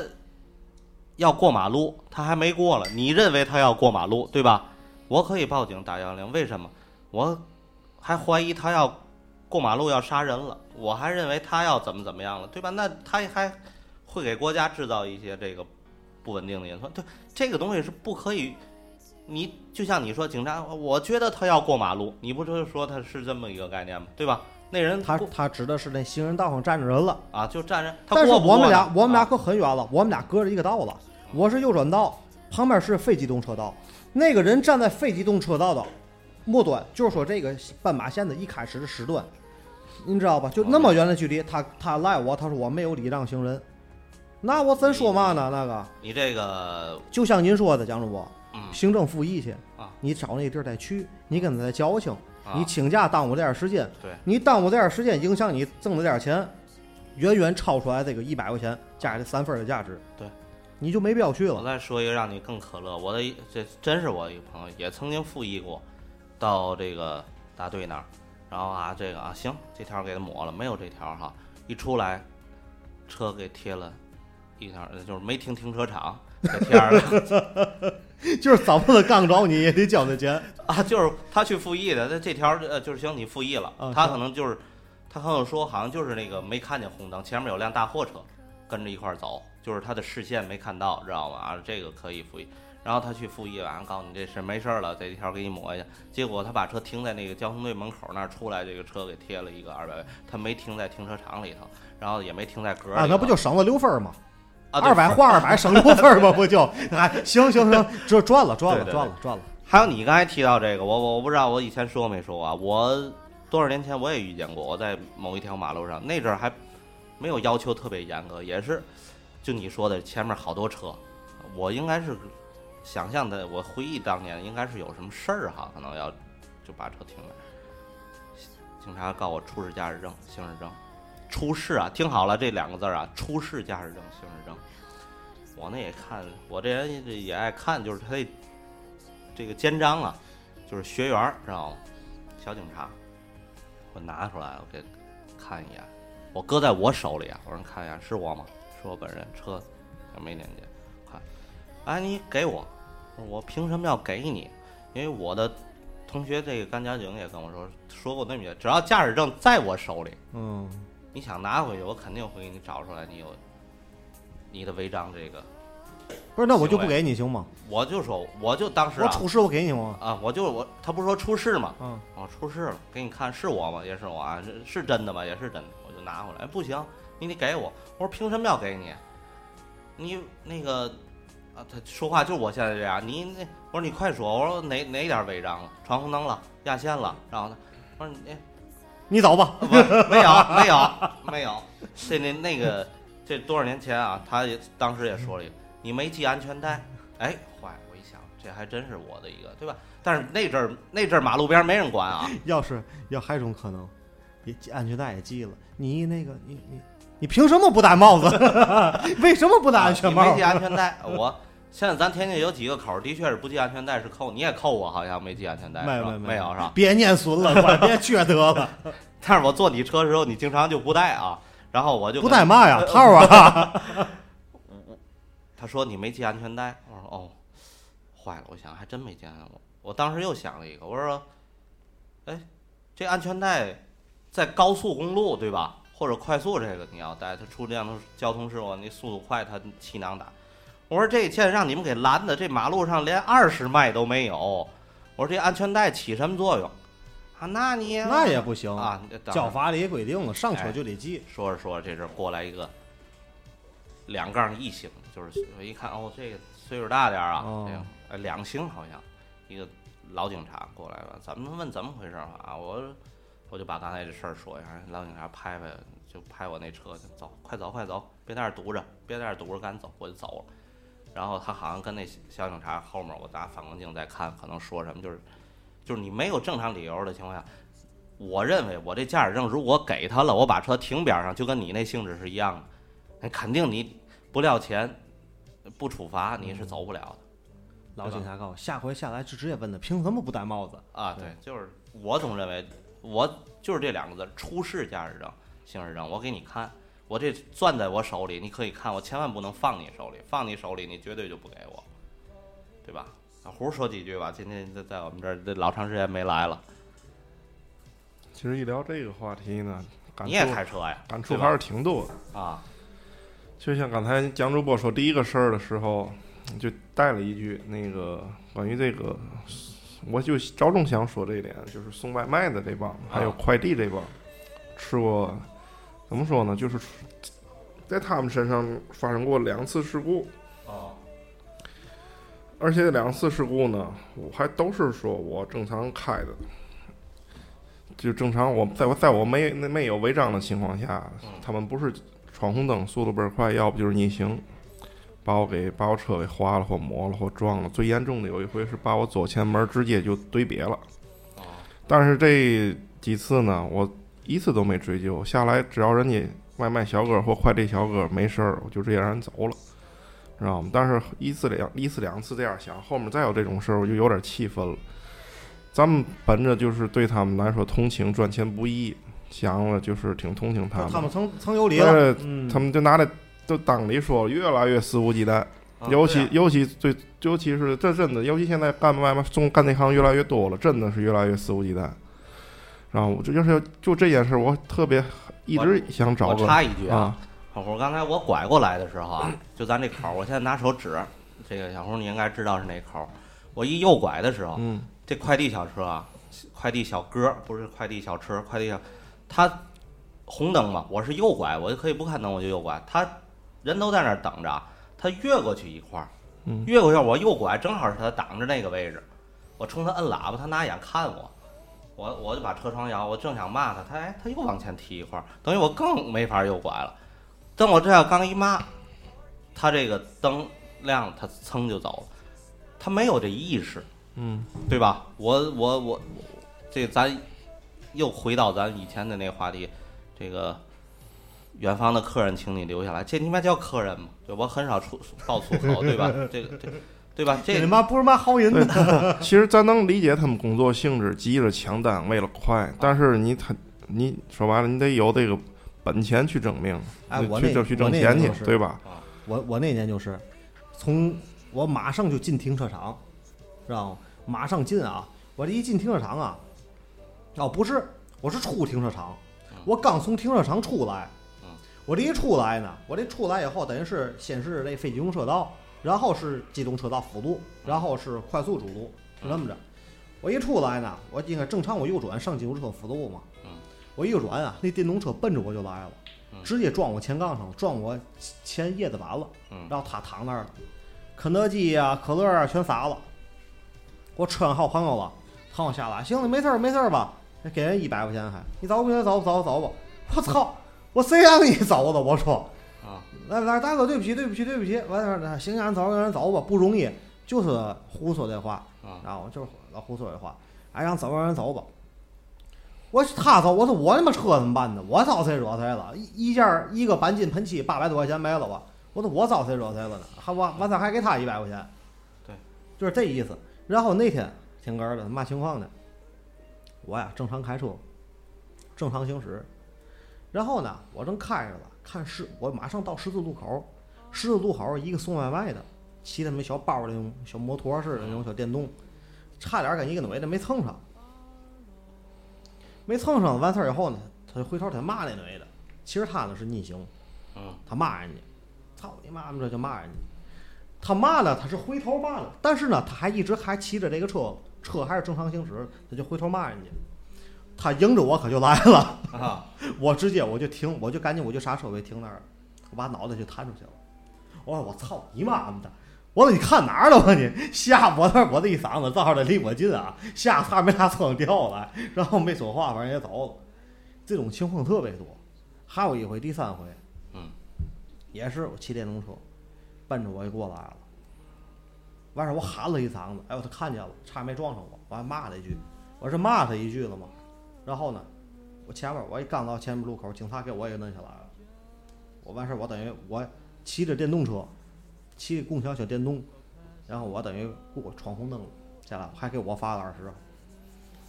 要过马路，他还没过了，你认为他要过马路对吧？我可以报警打幺幺零，为什么？我还怀疑他要过马路要杀人了，我还认为他要怎么怎么样了，对吧？那他还会给国家制造一些这个不稳定的因素。对，这个东西是不可以。你就像你说，警察，我觉得他要过马路，你不就是说他是这么一个概念吗？对吧？那人他他指的是那行人道上站着人了啊，就站着。他但是我们俩我们俩啊可很远了，我们俩隔着一个道了。我是右转道，旁边是非机动车道，那个人站在非机动车道的末端，就是说这个斑马线的一开始的时段，你知道吧？就那么远的距离，他他赖我，他说我没有礼让行人，那我怎说嘛呢？那个你这个就像您说的，蒋主播，嗯行政复议去啊，你找那地儿再去，你跟他再矫情，啊。你请假耽误这点时间，对。你耽误这点时间，影响你挣的点钱，远远超出来这个一百块钱加这三份的价值，对，你就没必要去了。我了。再说一个让你更可乐，我的一这真是我一个朋友，也曾经复议过，到这个大队那儿，然后啊这个啊行，这条给他抹了，没有这条哈，一出来，车给贴了一条，就是没停停车场给贴上了。(laughs) 就是早不了刚着你也得交那钱啊，就是他去复议的，那这条呃就是行，你复议了，他可能就是他可能说好像就是那个没看见红灯，前面有辆大货车跟着一块儿走，就是他的视线没看到，知道吗？啊，这个可以复议。然后他去复议完，告诉你这事没事儿了，这条给你抹一下。结果他把车停在那个交通队门口那儿，出来这个车给贴了一个二百，他没停在停车场里头，然后也没停在格儿啊，那不就省了六分儿吗？啊二百换二百省六分儿吗？不就？哎，行行行，这赚 (laughs) 了赚了赚了赚了。还有你刚才提到这个，我我我不知道我以前说没说过啊？我多少年前我也遇见过，我在某一条马路上，那阵儿还没有要求特别严格，也是就你说的前面好多车，我应该是想象的，我回忆当年应该是有什么事儿哈，可能要就把车停了。警察告我出示驾驶证、行驶证，出示啊，听好了这两个字儿啊，出示驾驶证、行驶证。我呢也看，我这人也爱看，就是他这这个肩章啊，就是学员儿知道吗？小警察，我拿出来，我给看一眼，我搁在我手里啊，我说看一眼是我吗？是我本人，车也没年检，看，哎，你给我，我凭什么要给你？因为我的同学这个干交警也跟我说说过那么句，只要驾驶证在我手里，嗯，你想拿回去，我肯定会给你找出来，你有你的违章这个。不是，那我就不给你行吗？我就说，我就当时啊我出事我给你吗？啊，我就我他不是说出事吗？嗯，我出事了，给你看是我吗？也是我啊，是是真的吗？也是真的，我就拿回来。哎不行，你得给我。我说凭什么要给你？你那个啊，他说话就是我现在这样。你那我说你快说，我说哪哪点违章了？闯红灯了，压线了，然后呢，我说你你走吧。不 (laughs) 没有没有没有，这那那个这多少年前啊，他也当时也说了一个，你没系安全带，哎，坏了，我一想，这还真是我的一个，对吧？但是那阵儿那阵儿马路边儿没人管啊，(laughs) 要是要还有一种可能，也系安全带也系了，你那个你你你凭什么不戴帽子？(laughs) 为什么不戴安全帽啊你没系？安全带，我现在咱天津有几个口儿的确是不系安全带是扣，你也扣我，好像没系安全带，没没没有是吧？别念损了，快别缺德了，(laughs) 但是我坐你车的时候，你经常就不带啊，然后我就不跟带嘛呀？套啊！他说你没系安全带，我说哦，坏了，我想还真没系安全带。我我当时又想了一个，我说，哎，这安全带在高速公路对吧？或者快速这个你要带，它出这样的交通事故，你速度快，它气囊打。我说这现在让你们给拦的，这马路上连二十迈都没有。我说这安全带起什么作用？啊，那你那也不行啊，交法里也规定了，上车哎就得系。说着说着，这阵过来一个两杠一星，就是我一看哦，这个岁数大点啊，哦这个呃两星好像一个老警察过来了，咱们问怎么回事儿啊？我我就把刚才这事儿说一下，老警察拍拍就拍我那车，去走，快走快走，别在这堵着，别在这堵着，赶紧走，我就走了。然后他好像跟那小警察后面，我拿反光镜在看，可能说什么，就是就是你没有正常理由的情况下，我认为我这驾驶证如果给他了，我把车停边上，就跟你那性质是一样的，那肯定你不料钱，不处罚你是走不了的老警察告诉我，下回下来就直接问他，凭什么不戴帽子？啊。对，就是我总认为我就是这两个字：出示驾驶证、行驶证，我给你看，我这攥在我手里，你可以看，我千万不能放你手里，放你手里你绝对就不给我，对吧？小胡说几句吧，今天在在我们这儿这老长时间没来了，其实一聊这个话题呢，感你也触开车呀？感触还是挺多的。啊，就像刚才蒋主播说第一个事儿的时候，就带了一句那个关于这个，我就着重想说这一点，就是送外卖的这帮，还有快递这帮，吃过怎么说呢？就是在他们身上发生过两次事故，啊，而且这两次事故呢，我还都是说我正常开的，就正常我在我在我没没有违章的情况下，他们不是闯红灯，速度倍儿快，要不就是逆行，把我给把我车给划了或磨了或撞了。最严重的有一回是把我左前门直接就怼瘪了。哦，但是这几次呢，我一次都没追究，下来只要人家外卖小哥或快递小哥没事儿，我就直接让人走了，知道吗？但是一次两一次两次这样想，后面再有这种事儿，我就有点气愤了。咱们本着就是对他们来说同情赚钱不易，想了就是挺同情他们。他们曾曾有理了对，嗯，他们就拿来都当理说，越来越肆无忌惮。啊尤其、尤其最尤其是这真的，尤其现在干外卖送干这行越来越多了，真的是越来越肆无忌惮。然后我这就是就这件事，我特别一直想找我个插一句啊，啊，小胡，刚才我拐过来的时候啊，就咱这口儿，我现在拿手指，这个小红你应该知道是哪口儿。我一右拐的时候，嗯这快递小车啊，快递小哥不是快递小车，快递小，他红灯嘛，我是右拐，我就可以不看灯我就右拐，他人都在那儿等着，他越过去一块儿，嗯越过去我右拐，正好是他挡着那个位置，我冲他摁喇叭，他拿眼看我。我我就把车窗摇，我正想骂他，他哎，他又往前踢一块儿，等于我更没法右拐了。等我这样刚一骂，他这个灯亮，他噌就走了，他没有这意识，嗯对吧？我我我，这咱又回到咱以前的那个话题，这个远方的客人，请你留下来，这你妈叫客人吗？对，我很少出爆粗口，对吧？这个这对吧？这这他妈不是嘛好人的？(laughs) 其实咱能理解他们工作性质，急着抢单，为了快，但是你他你说白了，你得有这个本钱去证明，哎我那去就去挣钱去就，是对吧？我我那年就是，从我马上就进停车场，知道吗？马上进啊！我我这一进停车场啊，哦不是，我是出停车场，我刚从停车场出来嗯，我这一出来呢，我这出来以后等于是先是这非机动车道，然后是机动车道辅路，然后是快速主路，是这么着。我一出来呢，我应该正常我右转上机动车辅路嘛，嗯我一转啊，那电动车奔着我就来了，嗯直接撞我前杠上了，撞我前叶子板了，嗯然后他躺那儿了，肯德基啊、可乐啊全洒了。我车上还有朋友了，朋友下来，行了，没事儿没事儿吧？给人一百块钱还，你走不行走走走吧。我操，我谁让你走的？我说，啊，来来，大哥，对不起对不起对不起，完事儿行，让人走让人走吧，不容易，就是胡说这话，啊然后就是老胡说这话，哎，让走让人走吧。我他走，我说我他妈车怎么办呢？我招谁惹谁了？一一件一个钣金喷漆八百多块钱没了吧？我说我招谁惹谁了呢？还完完事儿还给他一百块钱，对，就是这意思。然后那天挺哏儿的，嘛情况呢？我呀正常开车，正常行驶，然后呢我正开着了，看十我马上到十字路口，十字路口一个送外卖的，骑他妈小包儿那种小摩托似的那种小电动，差点跟一个女的没蹭上。没蹭上，完事儿以后呢，他就回头他骂那女的。其实他呢是逆行，嗯他骂人家，操你妈妈这就骂人家。他骂了，他是回头骂了，但是呢，他还一直还骑着这个车，车还是正常行驶，他就回头骂人家。他迎着我可就来了，啊，(laughs) 我直接我就停，我就赶紧我就刹车，我就停那儿了，我把脑袋就弹出去了。我说我操你妈妈的！我说你看哪儿了吧你？吓我那我这一嗓子，正好这离我近啊，吓差点没拉车上掉下来，然后没说话，反正也走了。这种情况特别多。还有一回，第三回，嗯，也是我骑电动车，奔着我就过来了。完事儿我喊了一嗓子，哎呦他看见了，差点没撞上我，我还骂他一句，我是骂他一句了吗？然后呢，我前面我一刚到前面路口，警察给我也摁下来了。我完事儿，我等于我骑着电动车，骑共享小电动，然后我等于过闯红灯了，下来还给我罚了二十。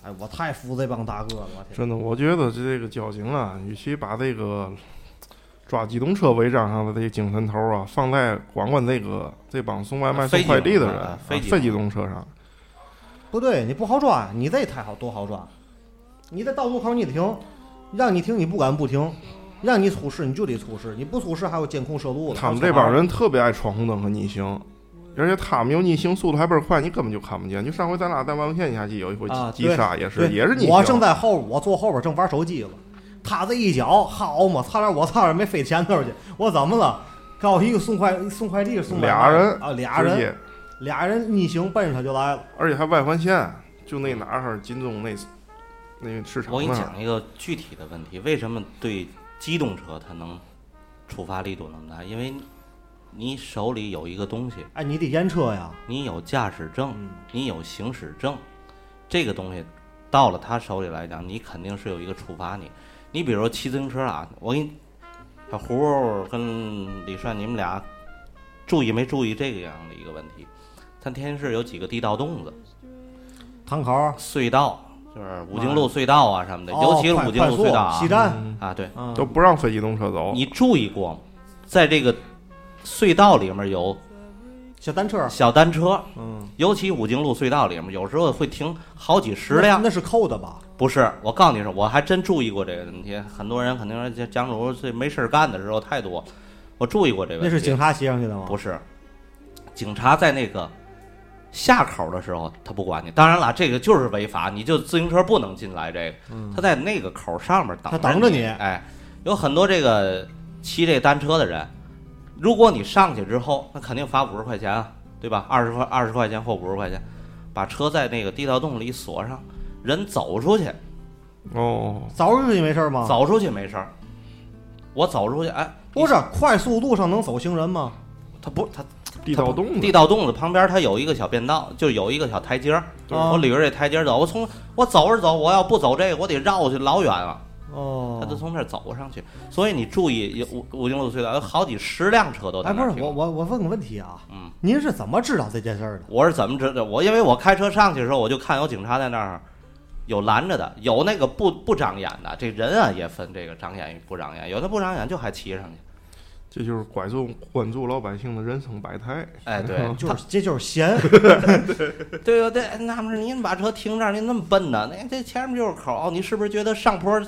哎，我太服这帮大哥了，我天！真的，我觉得这个交警啊，与其把这个抓机动车违章上的这个精神头啊，放在管管这个这帮送外卖、送快递的人非机动车上，不对，你不好抓，你这太好多好抓，你在道路口你得停，让你停你不敢不停，让你出事你就得出事，你不出事还有监控摄录了。他们这帮人特别爱闯红灯和逆行，而且他们有逆行速度还倍儿快，你根本就看不见。就上回咱俩在万物县下去有一回啊急刹，也是对也是逆我正。在后，我坐后边正玩手机了，他这一脚，好嘛，差点我差点没飞前头去。我怎么了？告诉一个送快送快递送俩人啊，俩人，俩人逆行奔着他就来了。而且还外环线，就那哪儿金钟那那个市场我给你讲一个具体的问题，为什么对机动车它能处罚力度那么大？因为你手里有一个东西，哎，你得验车呀。你有驾驶证，嗯，你有行驶证，这个东西到了他手里来讲，你肯定是有一个处罚你。你比如说骑自行车啊，我给你，小胡儿跟李帅，你们俩注意没注意这个样的一个问题？咱天津市有几个地道洞子、堂口，隧道，就是五经路隧道啊什么的，哦尤其是五经路隧道啊西站，嗯啊，对，嗯，都不让非机动车走。你注意过吗？在这个隧道里面有小单车，小单车，嗯，尤其五经路隧道里面，有时候会停好几十辆那。是扣的吧？不是，我告诉你说，我还真注意过这个问题。很多人肯定说这蒋主这没事干的时候太多，我注意过这个问题。那是警察骑上去的吗？不是，警察在那个下口的时候，他不管你。当然了，这个就是违法，你就自行车不能进来。这个，嗯他在那个口上面等他等着你。你哎，有很多这个骑这单车的人，如果你上去之后，那肯定罚五十块钱啊，对吧？二十块二十块钱或五十块钱，把车在那个地道洞里锁上，人走出去，哦，走出去没事吗？走出去没事儿。我走出去，哎，不是快速路上能走行人吗？他不，他地道洞子，地道洞子旁边它有一个小便道，就有一个小台阶我捋着这台阶儿走，我从我走着走，我要不走这个，我得绕去老远了。哦，他就从这儿走上去，所以你注意，有五五经路隧道有好几十辆车都在哎，不是那儿停。我我我问个问题啊，嗯，您是怎么知道这件事儿的？我是怎么知道？我因为我开车上去的时候，我就看有警察在那儿，有拦着的，有那个不不长眼的。这人啊也分这个长眼与不长眼，有的不长眼就还骑上去。这就是关注关注老百姓的人生百态。哎，对，(laughs) 就是这就是闲，(laughs) 对对对？纳闷儿您把车停这儿，您那么笨呢？那这前面就是口儿，你是不是觉得上坡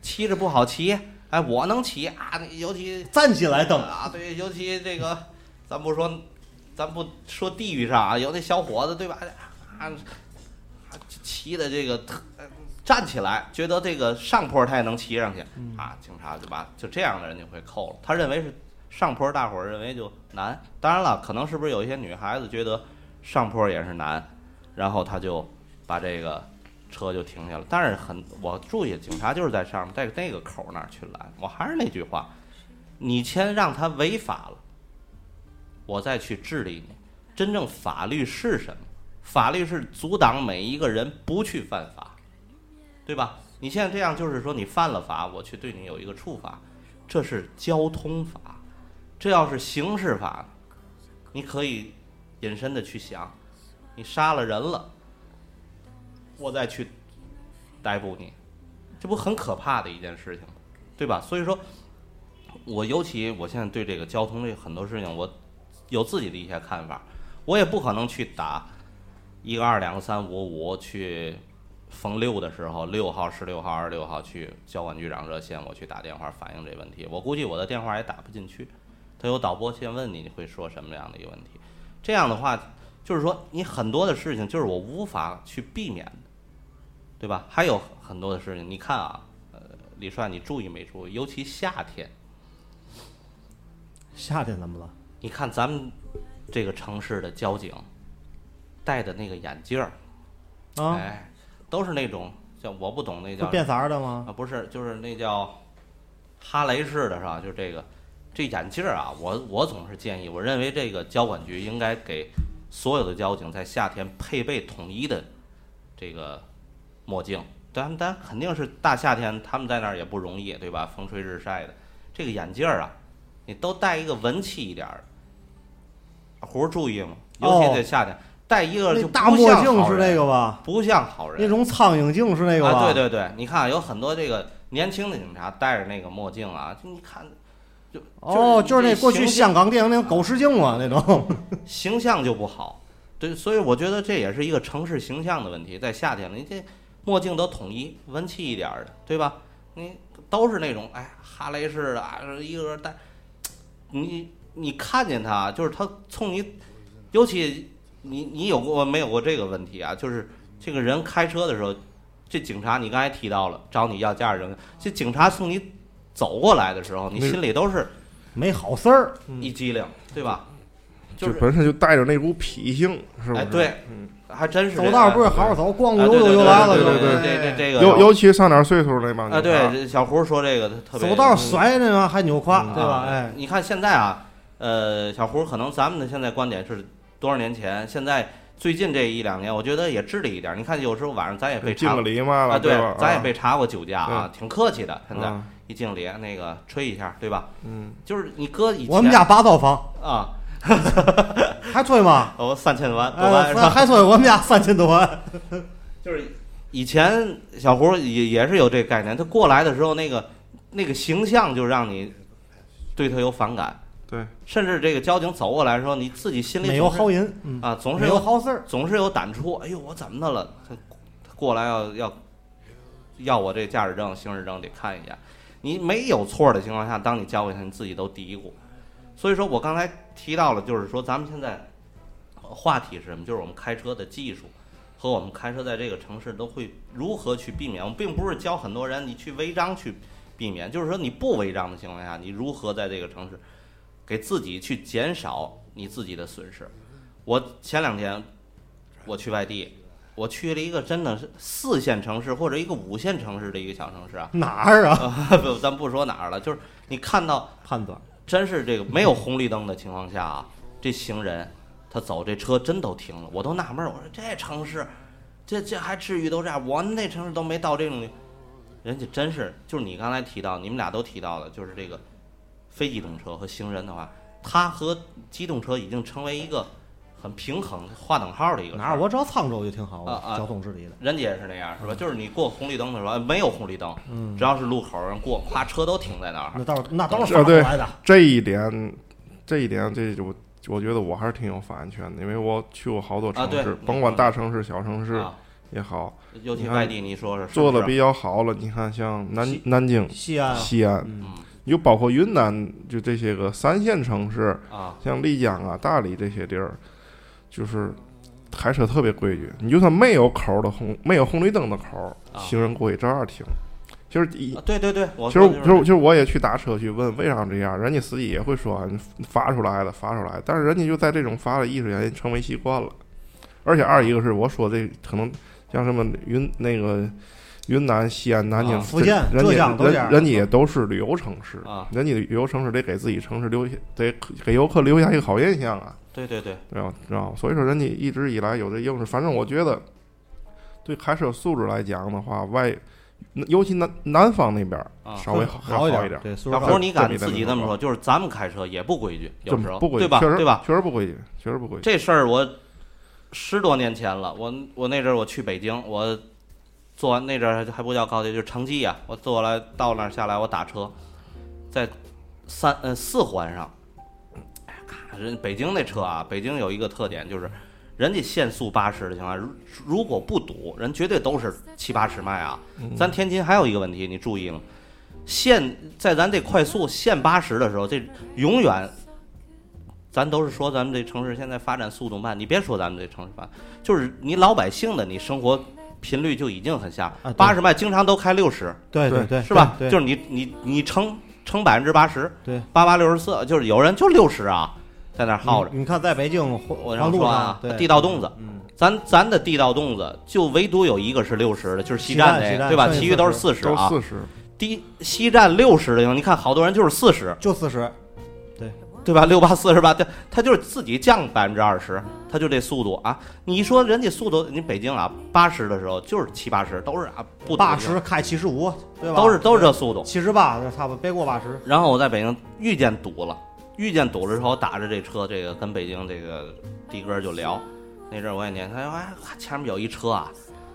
骑着不好骑？哎，我能骑啊！尤其站起来蹬，啊，对，尤其这个，咱不说，咱不说地域上啊，有那小伙子对吧？啊，啊骑的这个特呃站起来，觉得这个上坡他也能骑上去啊，警察就把就这样的人就会扣了。他认为是上坡，大伙儿认为就难。当然了，可能是不是有一些女孩子觉得上坡也是难，然后他就把这个车就停下了。但是很，我注意，警察就是在上面，在那个口那儿去拦。我还是那句话，你先让他违法了，我再去治理你。真正法律是什么？法律是阻挡每一个人不去犯法，对吧？你现在这样就是说你犯了法，我去对你有一个处罚，这是交通法。这要是刑事法，你可以隐身的去想，你杀了人了，我再去逮捕你，这不很可怕的一件事情吗？对吧？所以说，我尤其我现在对这个交通这很多事情，我有自己的一些看法。我也不可能去打一个二两个三五五去逢六的时候，六号、十六号、二十六号去交管局长热线，我去打电话反映这问题。我估计我的电话也打不进去，他有导播先问你，你会说什么样的一个问题？这样的话，就是说你很多的事情就是我无法去避免的，对吧？还有很多的事情，你看啊，呃，李帅，你注意没注意？尤其夏天，夏天怎么了？你看咱们这个城市的交警戴的那个眼镜儿，啊，哎，都是那种叫我不懂那叫变色儿的吗？啊，不是，就是那叫哈雷式的是吧？就这个这眼镜儿啊，我我总是建议，我认为这个交管局应该给所有的交警在夏天配备统一的这个墨镜。但但肯定是大夏天，他们在那儿也不容易，对吧？风吹日晒的，这个眼镜儿啊，你都戴一个文气一点儿的。胡儿注意吗？尤其在夏天，戴一个就大墨镜是那个吧？不像好人。那种苍蝇镜是那个吧？啊，对对对，你看有很多这个年轻的警察戴着那个墨镜啊，就你看，就哦，就是那过去香港电影那种狗屎镜嘛，那种。(laughs) 形象就不好。对，所以我觉得这也是一个城市形象的问题。在夏天了，你这墨镜都统一，文气一点儿的，对吧？你都是那种哎哈雷式的，啊，一个个戴，你你看见他，就是他冲你，尤其你你有过没有过这个问题啊？就是这个人开车的时候，这警察你刚才提到了找你要驾驶证，这警察冲你走过来的时候，你心里都是没好事儿，一激灵，对吧？就就是本身就带着那股痞性，是不是？哎，对，嗯，还真是走道不是好好走，逛啊悠悠就来了，对就对对这这这个尤尤其上点岁数那帮啊，对，小胡说这个特别走道甩那个还扭胯，嗯对吧？啊哎，你看现在啊，呃，小胡可能咱们的现在观点是多少年前，现在最近这一两年，我觉得也治理一点。你看有时候晚上咱也被查敬个礼嘛了，啊，对吧？，咱也被查过酒驾啊，挺客气的。现在啊一敬礼，那个吹一下，对吧？嗯，就是你哥以前我们家八套房啊，(laughs) 还吹吗？我三千万多哎，万？还吹我们家三千多万，(laughs) 就是以前小胡也也是有这概念，他过来的时候那个那个形象就让你对他有反感，对，甚至这个交警走过来的时候，你自己心里没有好音，嗯，啊，总是有有好事儿，总是有胆出。哎呦，我怎么的了？他他过来要要要我这驾驶证、行驶证得看一下。你没有错的情况下，当你交给他，你自己都嘀咕。所以说我刚才提到了，就是说咱们现在呃话题是什么？就是我们开车的技术和我们开车在这个城市都会如何去避免。我们并不是教很多人你去违章去避免，就是说你不违章的情况下，你如何在这个城市给自己去减少你自己的损失。我前两天我去外地，我去了一个真的是四线城市或者一个五线城市的一个小城市啊，哪儿啊？啊 (laughs) 不，咱不说哪儿了，就是你看到判断真是这个没有红绿灯的情况下啊，这行人他走这车真都停了，我都纳闷儿，我说这城市，这这还至于都这样？我们那城市都没到这种，人家真是就是你刚才提到，你们俩都提到了，就是这个非机动车和行人的话，它和机动车已经成为一个很平衡、划等号的一个。哪儿我知道沧州就挺好啊啊交通治理的。人家也是那样，是吧？就是你过红绿灯的时候，哎没有红绿灯，嗯只要是路口人过，咵车都停在那儿。那倒是那都是啊对发出来的。这一点，这一点，这就我觉得我还是挺有发言权的，因为我去过好多城市，啊甭管大城市、小城市啊，也好，尤其外地，你说是做的比较好了。你看，像南南京、西安，西安，嗯，又包括云南，就这些个三线城市，啊，像丽江啊、大理这些地儿，就是开车特别规矩。你就算没有口儿的红，没有红绿灯的口行人过去照样停。就是一啊对对对，我其实其实其实我也去打车去问为啥这样，人家司机也会说发出来的发出来，但是人家就在这种发的意识下人成为习惯了。而且二一个是我说这可能像什么云那个云南、西安、南京、啊福建浙江家都这样人人家也都是旅游城市啊人家旅游城市得给自己城市留下得给游客留下一个好印象啊，对对对，对吧？知道？所以说人家一直以来有这优势，反正我觉得对开车素质来讲的话，外尤其南南方那边稍微好好一一点，小胡，你敢自己这么说？就是咱们开车也不规矩，有时候不规矩，对吧？确实对吧？确实不规矩，确实不规矩。这事儿我十多年前了，我我那阵儿我去北京，我坐完那阵儿还不叫高铁，就是城际呀。我坐了到那儿下来，我打车，在三呃四环上，哎呀，咔人北京那车啊，北京有一个特点就是，人家限速八十的情况下，如如果不堵，人绝对都是七八十迈啊。咱天津还有一个问题，你注意了，限在咱这快速限八十的时候，这永远咱都是说咱们这城市现在发展速度慢，你别说咱们这城市发展，就是你老百姓的你生活频率就已经很下啊，八十迈经常都开六十，对对对，是吧？就是你你你乘乘百分之八十，对，八八六十四，就是有人就六十啊，在那耗着。你你看，在北京我黄路上让说啊，地道洞子，嗯，咱咱的地道洞子就唯独有一个是六十的，就是西西站站那个，西站对吧？其余都是四十啊。都四十，第西站六十的，你看好多人就是四十，就四十，对吧？六八四十八，他他就是自己降百分之二十，他就这速度啊。你说人家速度，你北京啊，八十的时候就是七八十，都是啊，不八十开七十五，对吧？都是都是这速度。七十八，差不多别过八十。然后我在北京遇见堵了，遇见堵了之后，打着这车，这个跟北京这个的哥就聊。那阵儿我也念，他说哎，前面有一车啊，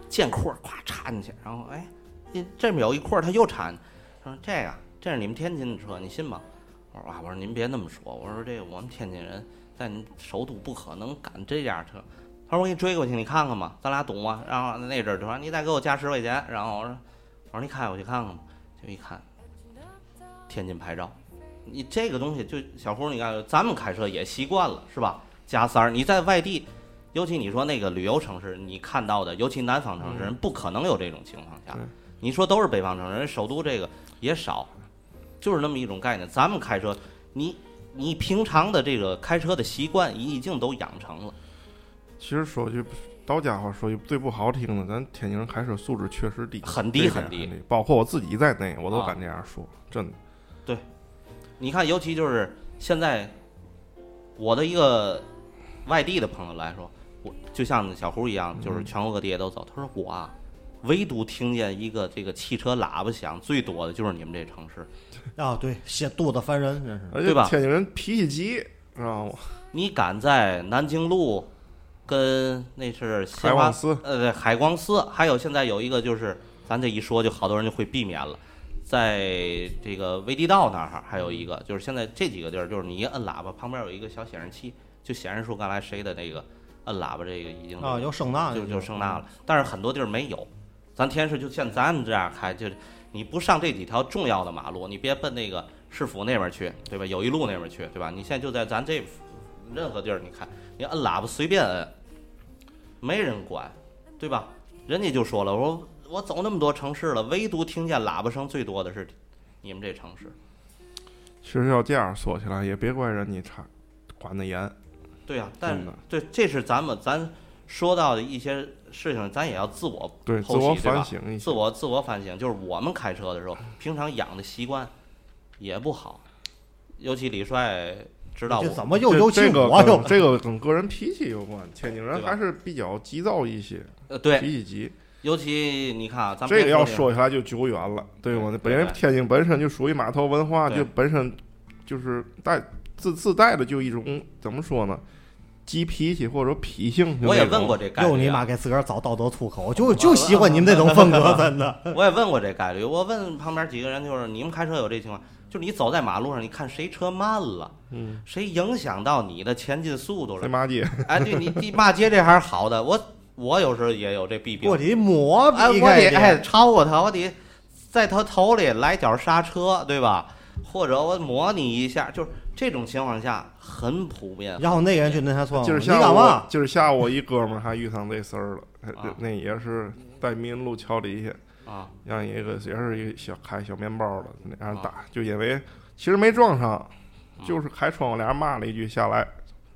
见库儿咵插进去，然后哎，这边有一库儿他又插进去，说这个这是你们天津的车，你信吗？我说啊，我说您别那么说，我说这个我们天津人在你首都不可能赶这家车。他说我给你追过去，你看看吧，咱俩懂吗？然后那阵儿就说你再给我加十块钱，然后我说我说你开我去看看吧，就一看，天津牌照，你这个东西就小胡，你看咱们开车也习惯了是吧？加三儿，你在外地，尤其你说那个旅游城市，你看到的，尤其南方城市，人不可能有这种情况下。你说都是北方城市，人首都这个也少，就是那么一种概念。咱们开车，你你平常的这个开车的习惯已经都养成了。其实说句到家话，说句最不好听的，咱天津人开车素质确实低，很低很很低包括我自己在内，我都啊敢这样说，真的。对你看，尤其就是现在，我的一个外地的朋友来说，我就像小胡一样，就是全国各地也都走。他说我啊，唯独听见一个这个汽车喇叭响最多的就是你们这城市。(laughs) 啊，对，写肚子烦人，真是。而且对吧天津人脾气急，知道吗？你敢在南京路跟那是新华海光寺呃对海光寺，还有现在有一个就是咱这一说就好多人就会避免了。在这个威地道那儿还有一个，就是现在这几个地儿，就是你一摁喇叭，旁边有一个小显示器，就显示出刚才谁的那个摁喇叭这个已经啊，有声呐，就就声呐了。但是很多地儿没有，咱天市就像咱们这样开，就是你不上这几条重要的马路，你别奔那个市府那边去，对吧？友谊路那边去，对吧？你现在就在咱这任何地儿，你看你摁喇叭随便摁，没人管，对吧？人家就说了，我说我走那么多城市了，唯独听见喇叭声最多的是你们这城市。其实要这样说起来，也别怪人家查管得严。对呀、但对，这是咱们咱说到的一些事情，咱也要自我对，自剖析我对吧反省一下。自我自我反省，就是我们开车的时候，平常养的习惯也不好，尤其李帅知道这我怎么又尤其这这个我又这个跟个人脾气有关，天津人还是比较急躁一些，呃对，脾气急。尤其你看啊，咱们这个要说说起来就久远了，对吗？对对因为天津本身就属于码头文化，就本身就是带自自带的就一种怎么说呢？急脾气或者脾性。我也问过这概率、啊，又你妈给自个儿找道德出口，就就喜欢你们这种风格，真的。(laughs) 我也问过这概率，我问旁边几个人，就是你们开车有这情况，就是你走在马路上，你看谁车慢了，嗯，谁影响到你的前进速度了？在骂街，哎，对你你骂街这还是好的，我我有时候也有这弊病我，得磨哎，我得哎超过他，我得在他头里来脚刹车，对吧？或者我模拟一下，就是这种情况下很普遍。然后那个人就跟他说：“今儿你下午干嘛？今儿下午我一哥们儿还遇上这事儿了，那也是在民路桥底下，啊让一个也是一个小开小面包的那样啊打，就因为其实没撞上，嗯就是开窗户俩人骂了一句下来，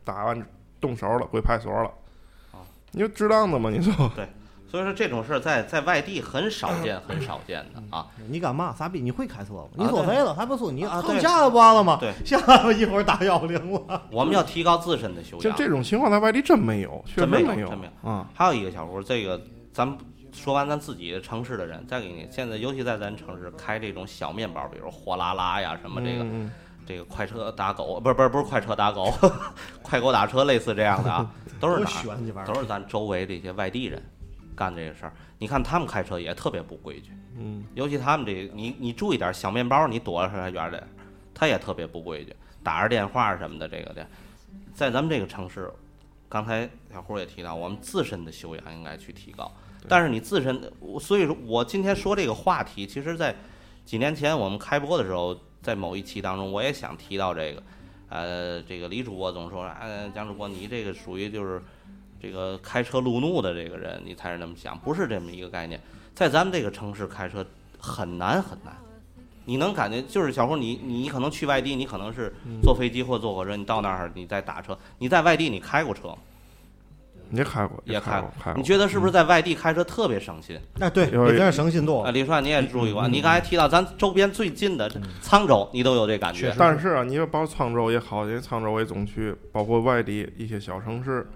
打完动手了，归派出所了啊。你就值当的嘛？你说所以说这种事儿在在外地很少见，很少见的啊。你干嘛？傻逼！你会开车吗？啊你说谁了？还不说你啊对下了不完了吗？对，下了一会儿打幺零了。(laughs) 我们要提高自身的修养。就这种情况在外地真没有，确实真没有没有真没有嗯。还有一个小胡，这个咱们说完咱自己的城市的人，再给你现在尤其在咱城市开这种小面包，比如货拉拉呀什么这个、嗯这个快车打狗，不是不是不是快车打狗，(laughs) 快狗打车类似这样的啊，(laughs) 都是多哪都是咱周围这些外地人干这个事儿。你看他们开车也特别不规矩，嗯尤其他们这个，你你注意点，小面包你躲着他远点儿，他也特别不规矩，打着电话什么的，这个的，在咱们这个城市，刚才小胡也提到，我们自身的修养应该去提高。但是你自身，我所以说我今天说这个话题，其实在几年前我们开播的时候，在某一期当中，我也想提到这个，呃，这个李主播总说，呃，蒋主播你这个属于就是这个开车路怒的这个人，你才是那么想，不是这么一个概念。在咱们这个城市开车很难很难，你能感觉就是小胡你你可能去外地，你可能是坐飞机或坐火车，你到那儿你再打车，你在外地你开过车吗也开过，也开过，开过。你觉得是不是在外地开车特别省心？哎，对，有比跟人省心多啊，。李帅你也注意过，你刚才提到咱周边最近的沧州，你都有这感觉确实但是啊，你说包括沧州也好，因为沧州我也总去，包括外地一些小城市，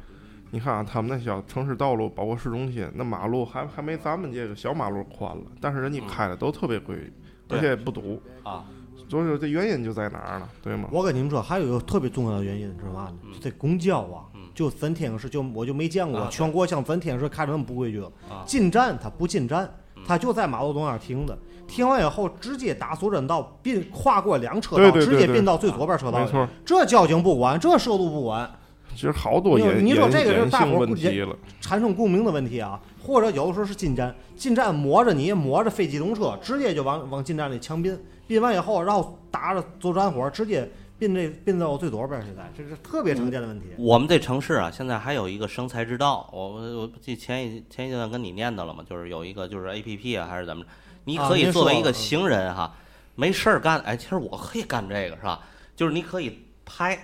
你看啊，他们那小城市道路，包括市中心，那马路还还没咱们这个小马路宽了，但是人家嗯开的都特别规矩，对而且不堵。啊？所以说这原因就在哪儿呢？对吗？我跟你们说，还有一个特别重要的原因，知道嘛呢？这公交啊嗯，就咱天津市就我就没见过啊全国像咱天津市开的那么不规矩啊。进站它不进站嗯，它就在马路中央停的。停完以后，直接打左转道，并跨过两车道，直接对对对并到最左边车道里。没错，这交警不管，这摄路不管，其实好多你隐隐你说这个是大伙儿不问题了。产生共鸣的问题啊，或者有的时候是进站，进站摸着你摸着非机动车，直接就往往进站里强并，并完以后，然后打着左转火，直接并这并到最左边去在，这是特别常见的问题。我们这城市啊，现在还有一个生财之道，我我我不记前一前一段跟你念叨了嘛，就是有一个就是 A P P 啊，还是怎么着，你可以作为一个行人哈，没事儿干，哎，其实我可以干这个是吧？就是你可以拍，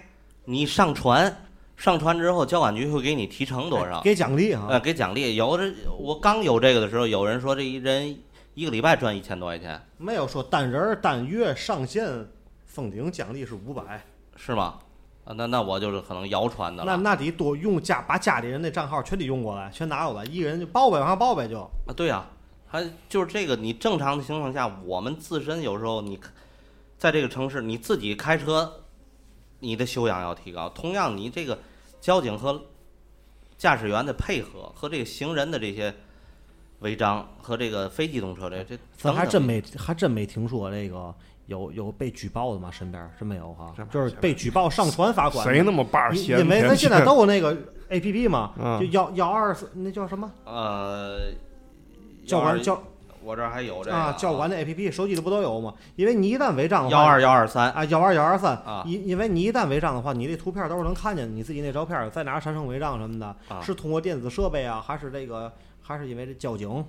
你上传，上传之后交管局会给你提成多少？给奖励啊！呃，给奖励。有的我刚有这个的时候，有人说这一人一个礼拜赚一千多块钱，没有说单人单月上限封顶奖励是五百，是吗？啊，那那我就是可能谣传的了。那那得多用家把家里人的账号全得用过来，全拿过来，一个人就报呗，往上报呗就。啊，对呀、还就是这个，你正常的情况下，我们自身有时候你在这个城市，你自己开车，你的修养要提高。同样，你这个交警和驾驶员的配合和这个行人的这些违章和这个非机动车这这，咱还真没还真没听说这个有有被举报的吗？身边真没有哈这，就是被举报上传罚款。谁那么把因闲？因为咱现在都有那个 A P P 嘛，嗯就幺幺二四那叫什么呃，122教官教我这儿还有这个啊教管的 A P P，手机里不都有吗？因为你一旦违章的话，幺二幺二三啊幺二幺二三啊因因为你一旦违章的话，你这图片都是能看见你自己那照片在哪儿产生违章什么的，啊是通过电子设备啊，还是这个还是因为这交警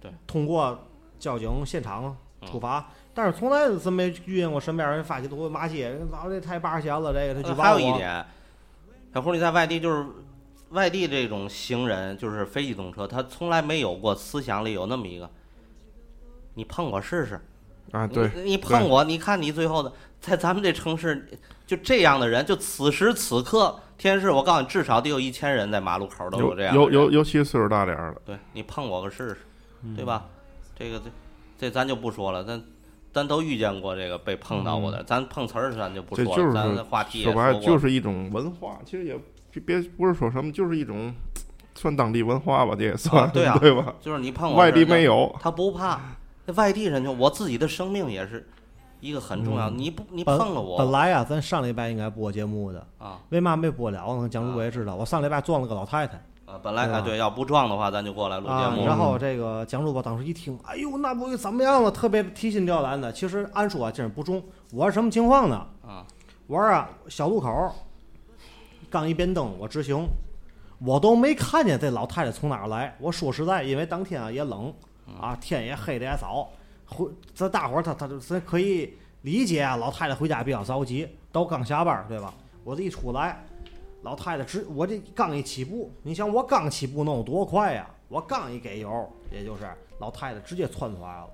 对通过交警现场嗯处罚。但是从来是没遇见过身边人发起图骂街，人老这太八钱了，这个他举报呃还有一点，小胡你在外地就是外地这种行人，就是非机动车，他从来没有过思想里有那么一个，你碰我试试，啊，对，你你碰我，你看你最后的，在咱们这城市，就这样的人，就此时此刻，天市，我告诉你，至少得有一千人在马路口都有这样的人。有有，尤其岁数大点儿的，对你碰我个试试，嗯对吧？这个这这咱就不说了，咱咱都遇见过这个被碰到过的，咱碰瓷儿咱就不说了，就是咱的话题也说白了。就是一种文化，其实也别别不是说什么，就是一种算当地文化吧，这也算、啊对啊对吧？就是你碰我外地没有，他不怕，那外地人就我自己的生命也是一个很重要。嗯你不你碰了我本来啊，咱上礼拜应该播节目的，啊为嘛没播了呢？蒋主播也知道，我上礼拜撞了个老太太啊，本来啊对，要不撞的话，咱就过来录节啊，目。然后这个蒋主播当时一听，哎呦，那不怎么样了？特别提心吊胆的。其实按说啊，今儿不中。我是什么情况呢？啊我是啊，小路口刚一变灯，我直行，我都没看见这老太太从哪儿来。我说实在，因为当天啊也冷啊，天也黑的也早，回这大伙儿他他咱可以理解啊，老太太回家比较着急，都刚下班对吧？我这一出来，老太太直我这刚一起步，你想我刚起步能有多快呀？我刚一给油，也就是老太太直接窜出来了。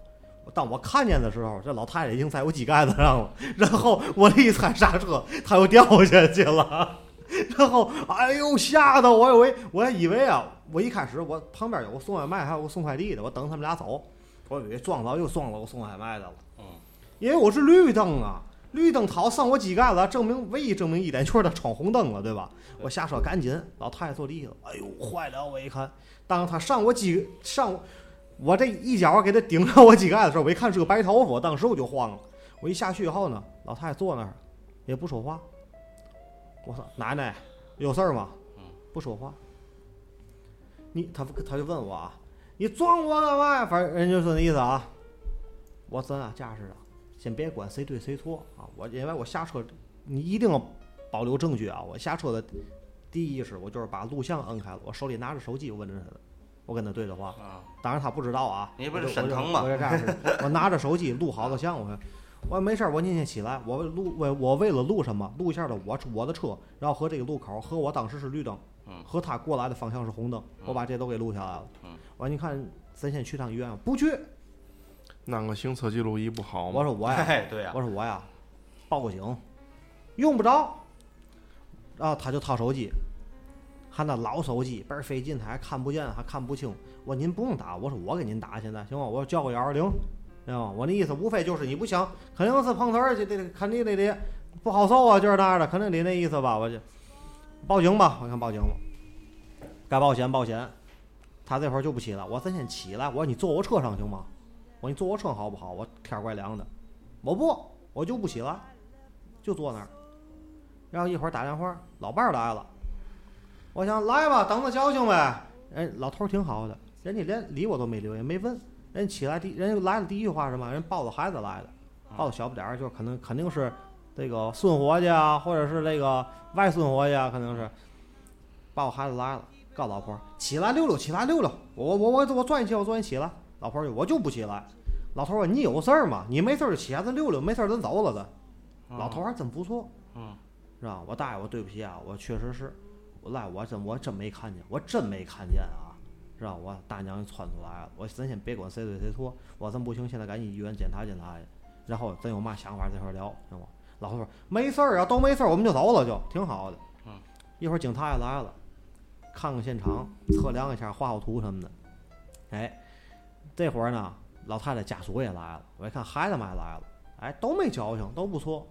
当我看见的时候，这老太太已经在我机盖子上了，然后我这一踩刹车，她又掉下去了，(laughs) 然后哎呦吓得我以为我还以为啊，我一开始我旁边有个送外卖，还有个送快递的，我等他们俩走，我以为撞到又撞到个送外卖的了，嗯，因为我是绿灯啊，绿灯逃上我机盖了，证明唯一证明一点就是他闯红灯了，对吧？我下车赶紧，老太太坐地了，哎呦坏了！我一看，当他上我机上我这一脚给他顶上我机盖的时候，我一看是个白头发，我当时我就慌了。我一下去以后呢，老太太坐那儿也不说话。我说：“奶奶，有事儿吗？”不说话。你他他就问我啊，你撞我干嘛呀？反正人就是那意思啊。我咱俩驾驶的，先别管谁对谁错啊。我因为我下车，你一定要保留证据啊。我下车的第一意识，我就是把录像摁开了，我手里拿着手机，我问着他的，我跟他对的话。啊当然他不知道啊。你不是沈腾吗我这样式的，我拿着手机录好了像，我说我说没事儿，我您先起来，我录我我为了录什么？录一下的我我的车，然后和这个路口和我当时是绿灯，嗯和他过来的方向是红灯，我把这都给录下来了。嗯我说你看，咱先去趟医院吧，不去。弄个行车记录仪不好吗？我说我呀，哎 (laughs) 对呀我说我呀，报个警，用不着。然后他就掏手机，还那老手机倍儿费劲，他还看不见，还看不清。我说您不用打，我说我给您打，现在行吗？我说叫个幺二零，知道吗？我那意思无非就是你不想，肯定是碰瓷儿，去得肯定得得不好受啊，就是那样的，肯定得那意思吧？我就报警吧，我看报警吧，该报险报险。他这会儿就不起了，我咱先起来，我说你坐我车上行吗？我说你坐我车好不好？我天儿怪凉的，我不，我就不起来，就坐那儿。然后一会儿打电话，老伴儿来了，我想来吧，等着交情呗。人老头儿挺好的，人家连理我都没留，也没问。人起来第，人家来了第一句话是什么？人抱着孩子来的，抱着小不点儿，就可能肯定是这个孙伙计啊，或者是这个外孙伙计啊，可能是把我孩子来了，告诉老婆起来溜溜，起来溜溜。我我我我转一起，我转一起来。老婆我就不起来。老头说你有事儿吗？你没事儿就起来，咱溜溜，没事儿咱走了咱。老头儿还真不错，嗯，是吧？我大爷，我对不起啊，我确实是，我来我真我真没看见，我真没看见啊，是吧？我大娘窜出来了，我咱先别管谁对谁错，我咱不行，现在赶紧医院检查检查去，然后咱有嘛想法这块儿聊，行吗？老头说没事儿啊，都没事儿，我们就走了就，挺好的。嗯，一会儿警察也来了，看看现场，测量一下，画画图什么的。哎，这会儿呢，老太太家属也来了，我一看孩子们也来了，哎，都没矫情，都不错。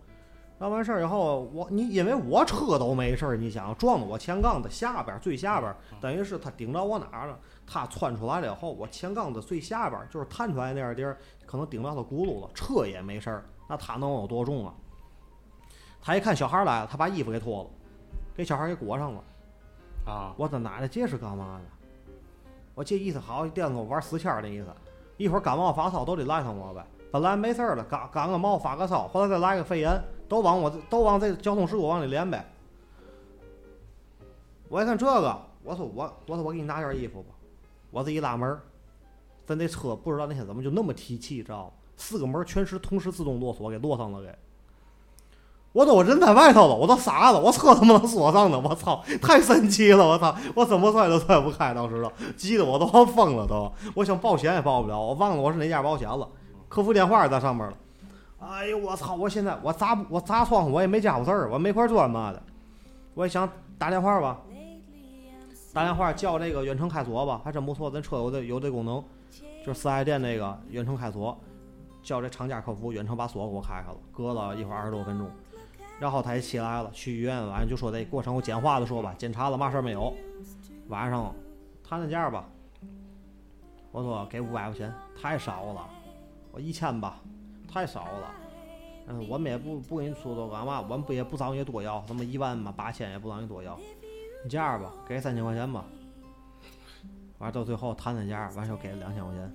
那完事儿以后，我你因为我车都没事儿，你想撞到我前杠的下边儿最下边儿，等于是他顶到我哪儿了？他窜出来了以后，我前杠的最下边儿就是探出来那点儿地儿，可能顶到他轱辘了，车也没事儿，那他能有多重啊？他一看小孩来了，他把衣服给脱了，给小孩给裹上了。啊，我的奶奶，这是干嘛呢？我这意思好，惦跟我玩死签儿那意思，一会儿感冒发烧都得赖上我呗。本来没事儿了，感感个冒发个烧，后来再来个肺炎，都往我都往这交通事故往里连呗。我一看这个，我说我我说我给你拿件衣服吧，我这一拉门儿，咱这车不知道那天怎么就那么提气，知道吗？四个门全时同时自动落锁，给落上了给。我都我人在外头了，我都傻了，我车怎么能锁上呢？我操，太神奇了！我操，我怎么踹都踹不开，当时都急得我都要疯了都。我想报险也报不了，我忘了我是哪家保险了，客服电话也在上面了。哎呦我操！我现在我砸我砸窗户我也没家伙事儿，我没块砖嘛的，我也想打电话吧，打电话叫这个远程开锁吧，还真不错，咱车有这有这功能，就是四 S 店那个远程开锁，叫这厂家客服远程把锁给我开开了，隔了一会儿二十多分钟。然后他也起来了，去医院，晚上就说这过程我简化的说吧，检查了嘛事儿没有，晚上谈谈价吧。我说给五百块钱太少了，我一千吧，太少了。嗯，我们也不不给你出多干嘛，我们不也不找你多要，什么一万嘛八千也不找你多要，你这样吧，给三千块钱吧。完到最后谈谈价，完就给了两千块钱，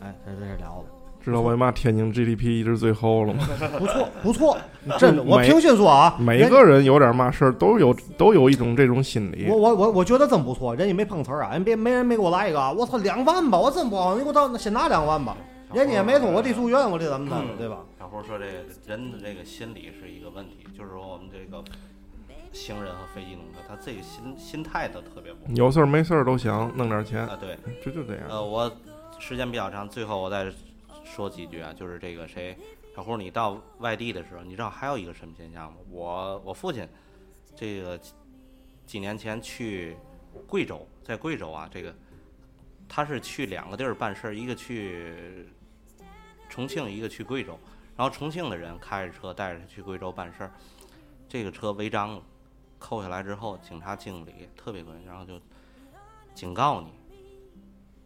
哎，他就在这聊了。知道为嘛天津 GDP 一直最后了吗？不错，不错，真的，(laughs) 我平心说啊，每个人有点嘛事儿都有都有一种这种心理我。我我我觉得真不错，人家没碰瓷儿啊，人别没人没给我来一个，我操两万吧，我真不好，你给我到先拿两万吧，人家也没说我得住院，我得怎么的，对吧？小胡说，这个人的这个心理是一个问题，就是说我们这个行人和非机动车，他自己心心态都特别不好。有事儿没事儿都想弄点钱，啊，对，就就这样。呃，我时间比较长，最后我再说几句啊，就是这个谁，小胡，你到外地的时候，你知道还有一个什么现象吗？我我父亲这个几年前去贵州，在贵州啊，这个他是去两个地儿办事儿，一个去重庆，一个去贵州。然后重庆的人开着车带着他去贵州办事儿，这个车违章了，扣下来之后，警察经理特别关心，然后就警告你，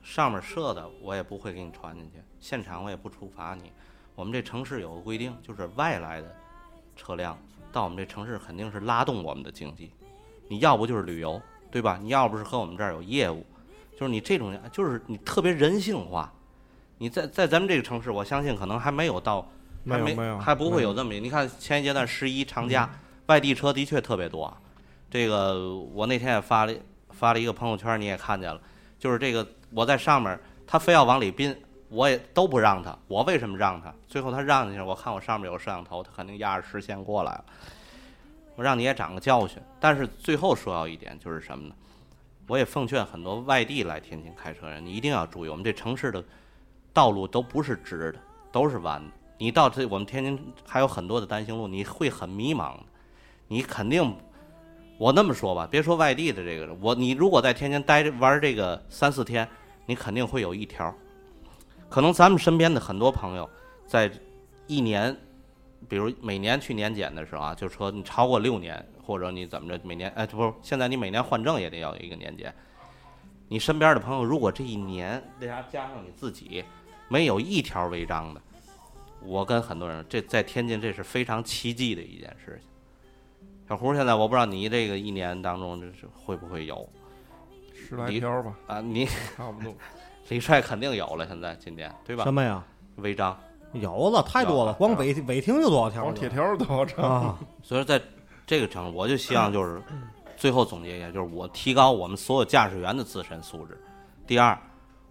上面设的我也不会给你传进去，现场我也不处罚你。我们这城市有个规定，就是外来的车辆到我们这城市肯定是拉动我们的经济，你要不就是旅游，对吧？你要不是和我们这儿有业务，就是你这种就是你特别人性化。你在在咱们这个城市，我相信可能还没有到，还没没有没有还不会有有这么。你看前一阶段十一长假，外地车的确特别多啊。这个我那天也发了发了一个朋友圈，你也看见了，就是这个我在上面，他非要往里 bin 我也都不让他。我为什么让他？最后他让进去，我看我上面有摄像头，他肯定压着视线过来了。我让你也长个教训。但是最后说到一点就是什么呢？我也奉劝很多外地来天津开车人，你一定要注意，我们这城市的道路都不是直的，都是弯的。你到这我们天津还有很多的单行路，你会很迷茫的。你肯定，我那么说吧，别说外地的这个，我你如果在天津待着玩这个三四天，你肯定会有一条。可能咱们身边的很多朋友，在一年，比如每年去年检的时候啊，就说你超过六年，或者你怎么着，每年哎，不是，现在你每年换证也得要有一个年检。你身边的朋友，如果这一年再加加上你自己，没有一条违章的，我跟很多人，这在天津这是非常奇迹的一件事情。小胡，现在我不知道你这个一年当中这是会不会有十来条吧，啊？你差不多。(laughs) 李帅肯定有了，现在今年对吧什？么呀？违章，有了，太多了，光违违停就多少条了？光铁条多少张？啊！(laughs) 所以说在这个城市，我就希望就是最后总结一下，就是我提高我们所有驾驶员的自身素质。第二，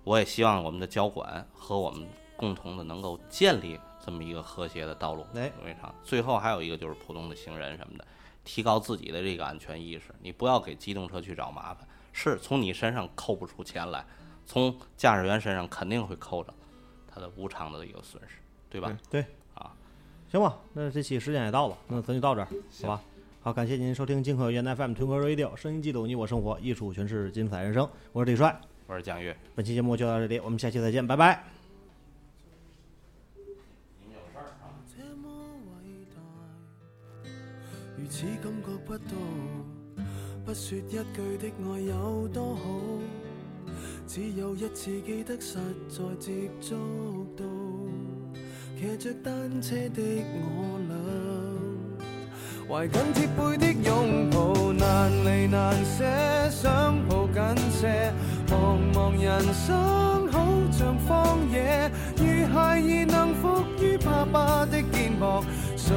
我也希望我们的交管和我们共同的能够建立这么一个和谐的道路哎规场。最后还有一个就是普通的行人什么的，提高自己的这个安全意识，你不要给机动车去找麻烦。是从你身上扣不出钱来，从驾驶员身上肯定会扣着他的无偿的一个损失，对吧？对啊行吧，那这期时间也到了，那咱就到这儿，好吧？好，感谢您收听金科源 FM 屯科 Radio，声音记录你我生活，艺术诠释精彩人生，我是李帅。我是蒋越。本期节目就到这里，我们下期再见，拜拜。此感覺不到，不說一句的愛有多好，只有一次記得實在接觸到，騎着單車的我倆，懷緊貼背的擁抱，難離難捨，想抱緊些，茫茫人生好像荒野，如孩兒能伏於爸爸的肩膊，誰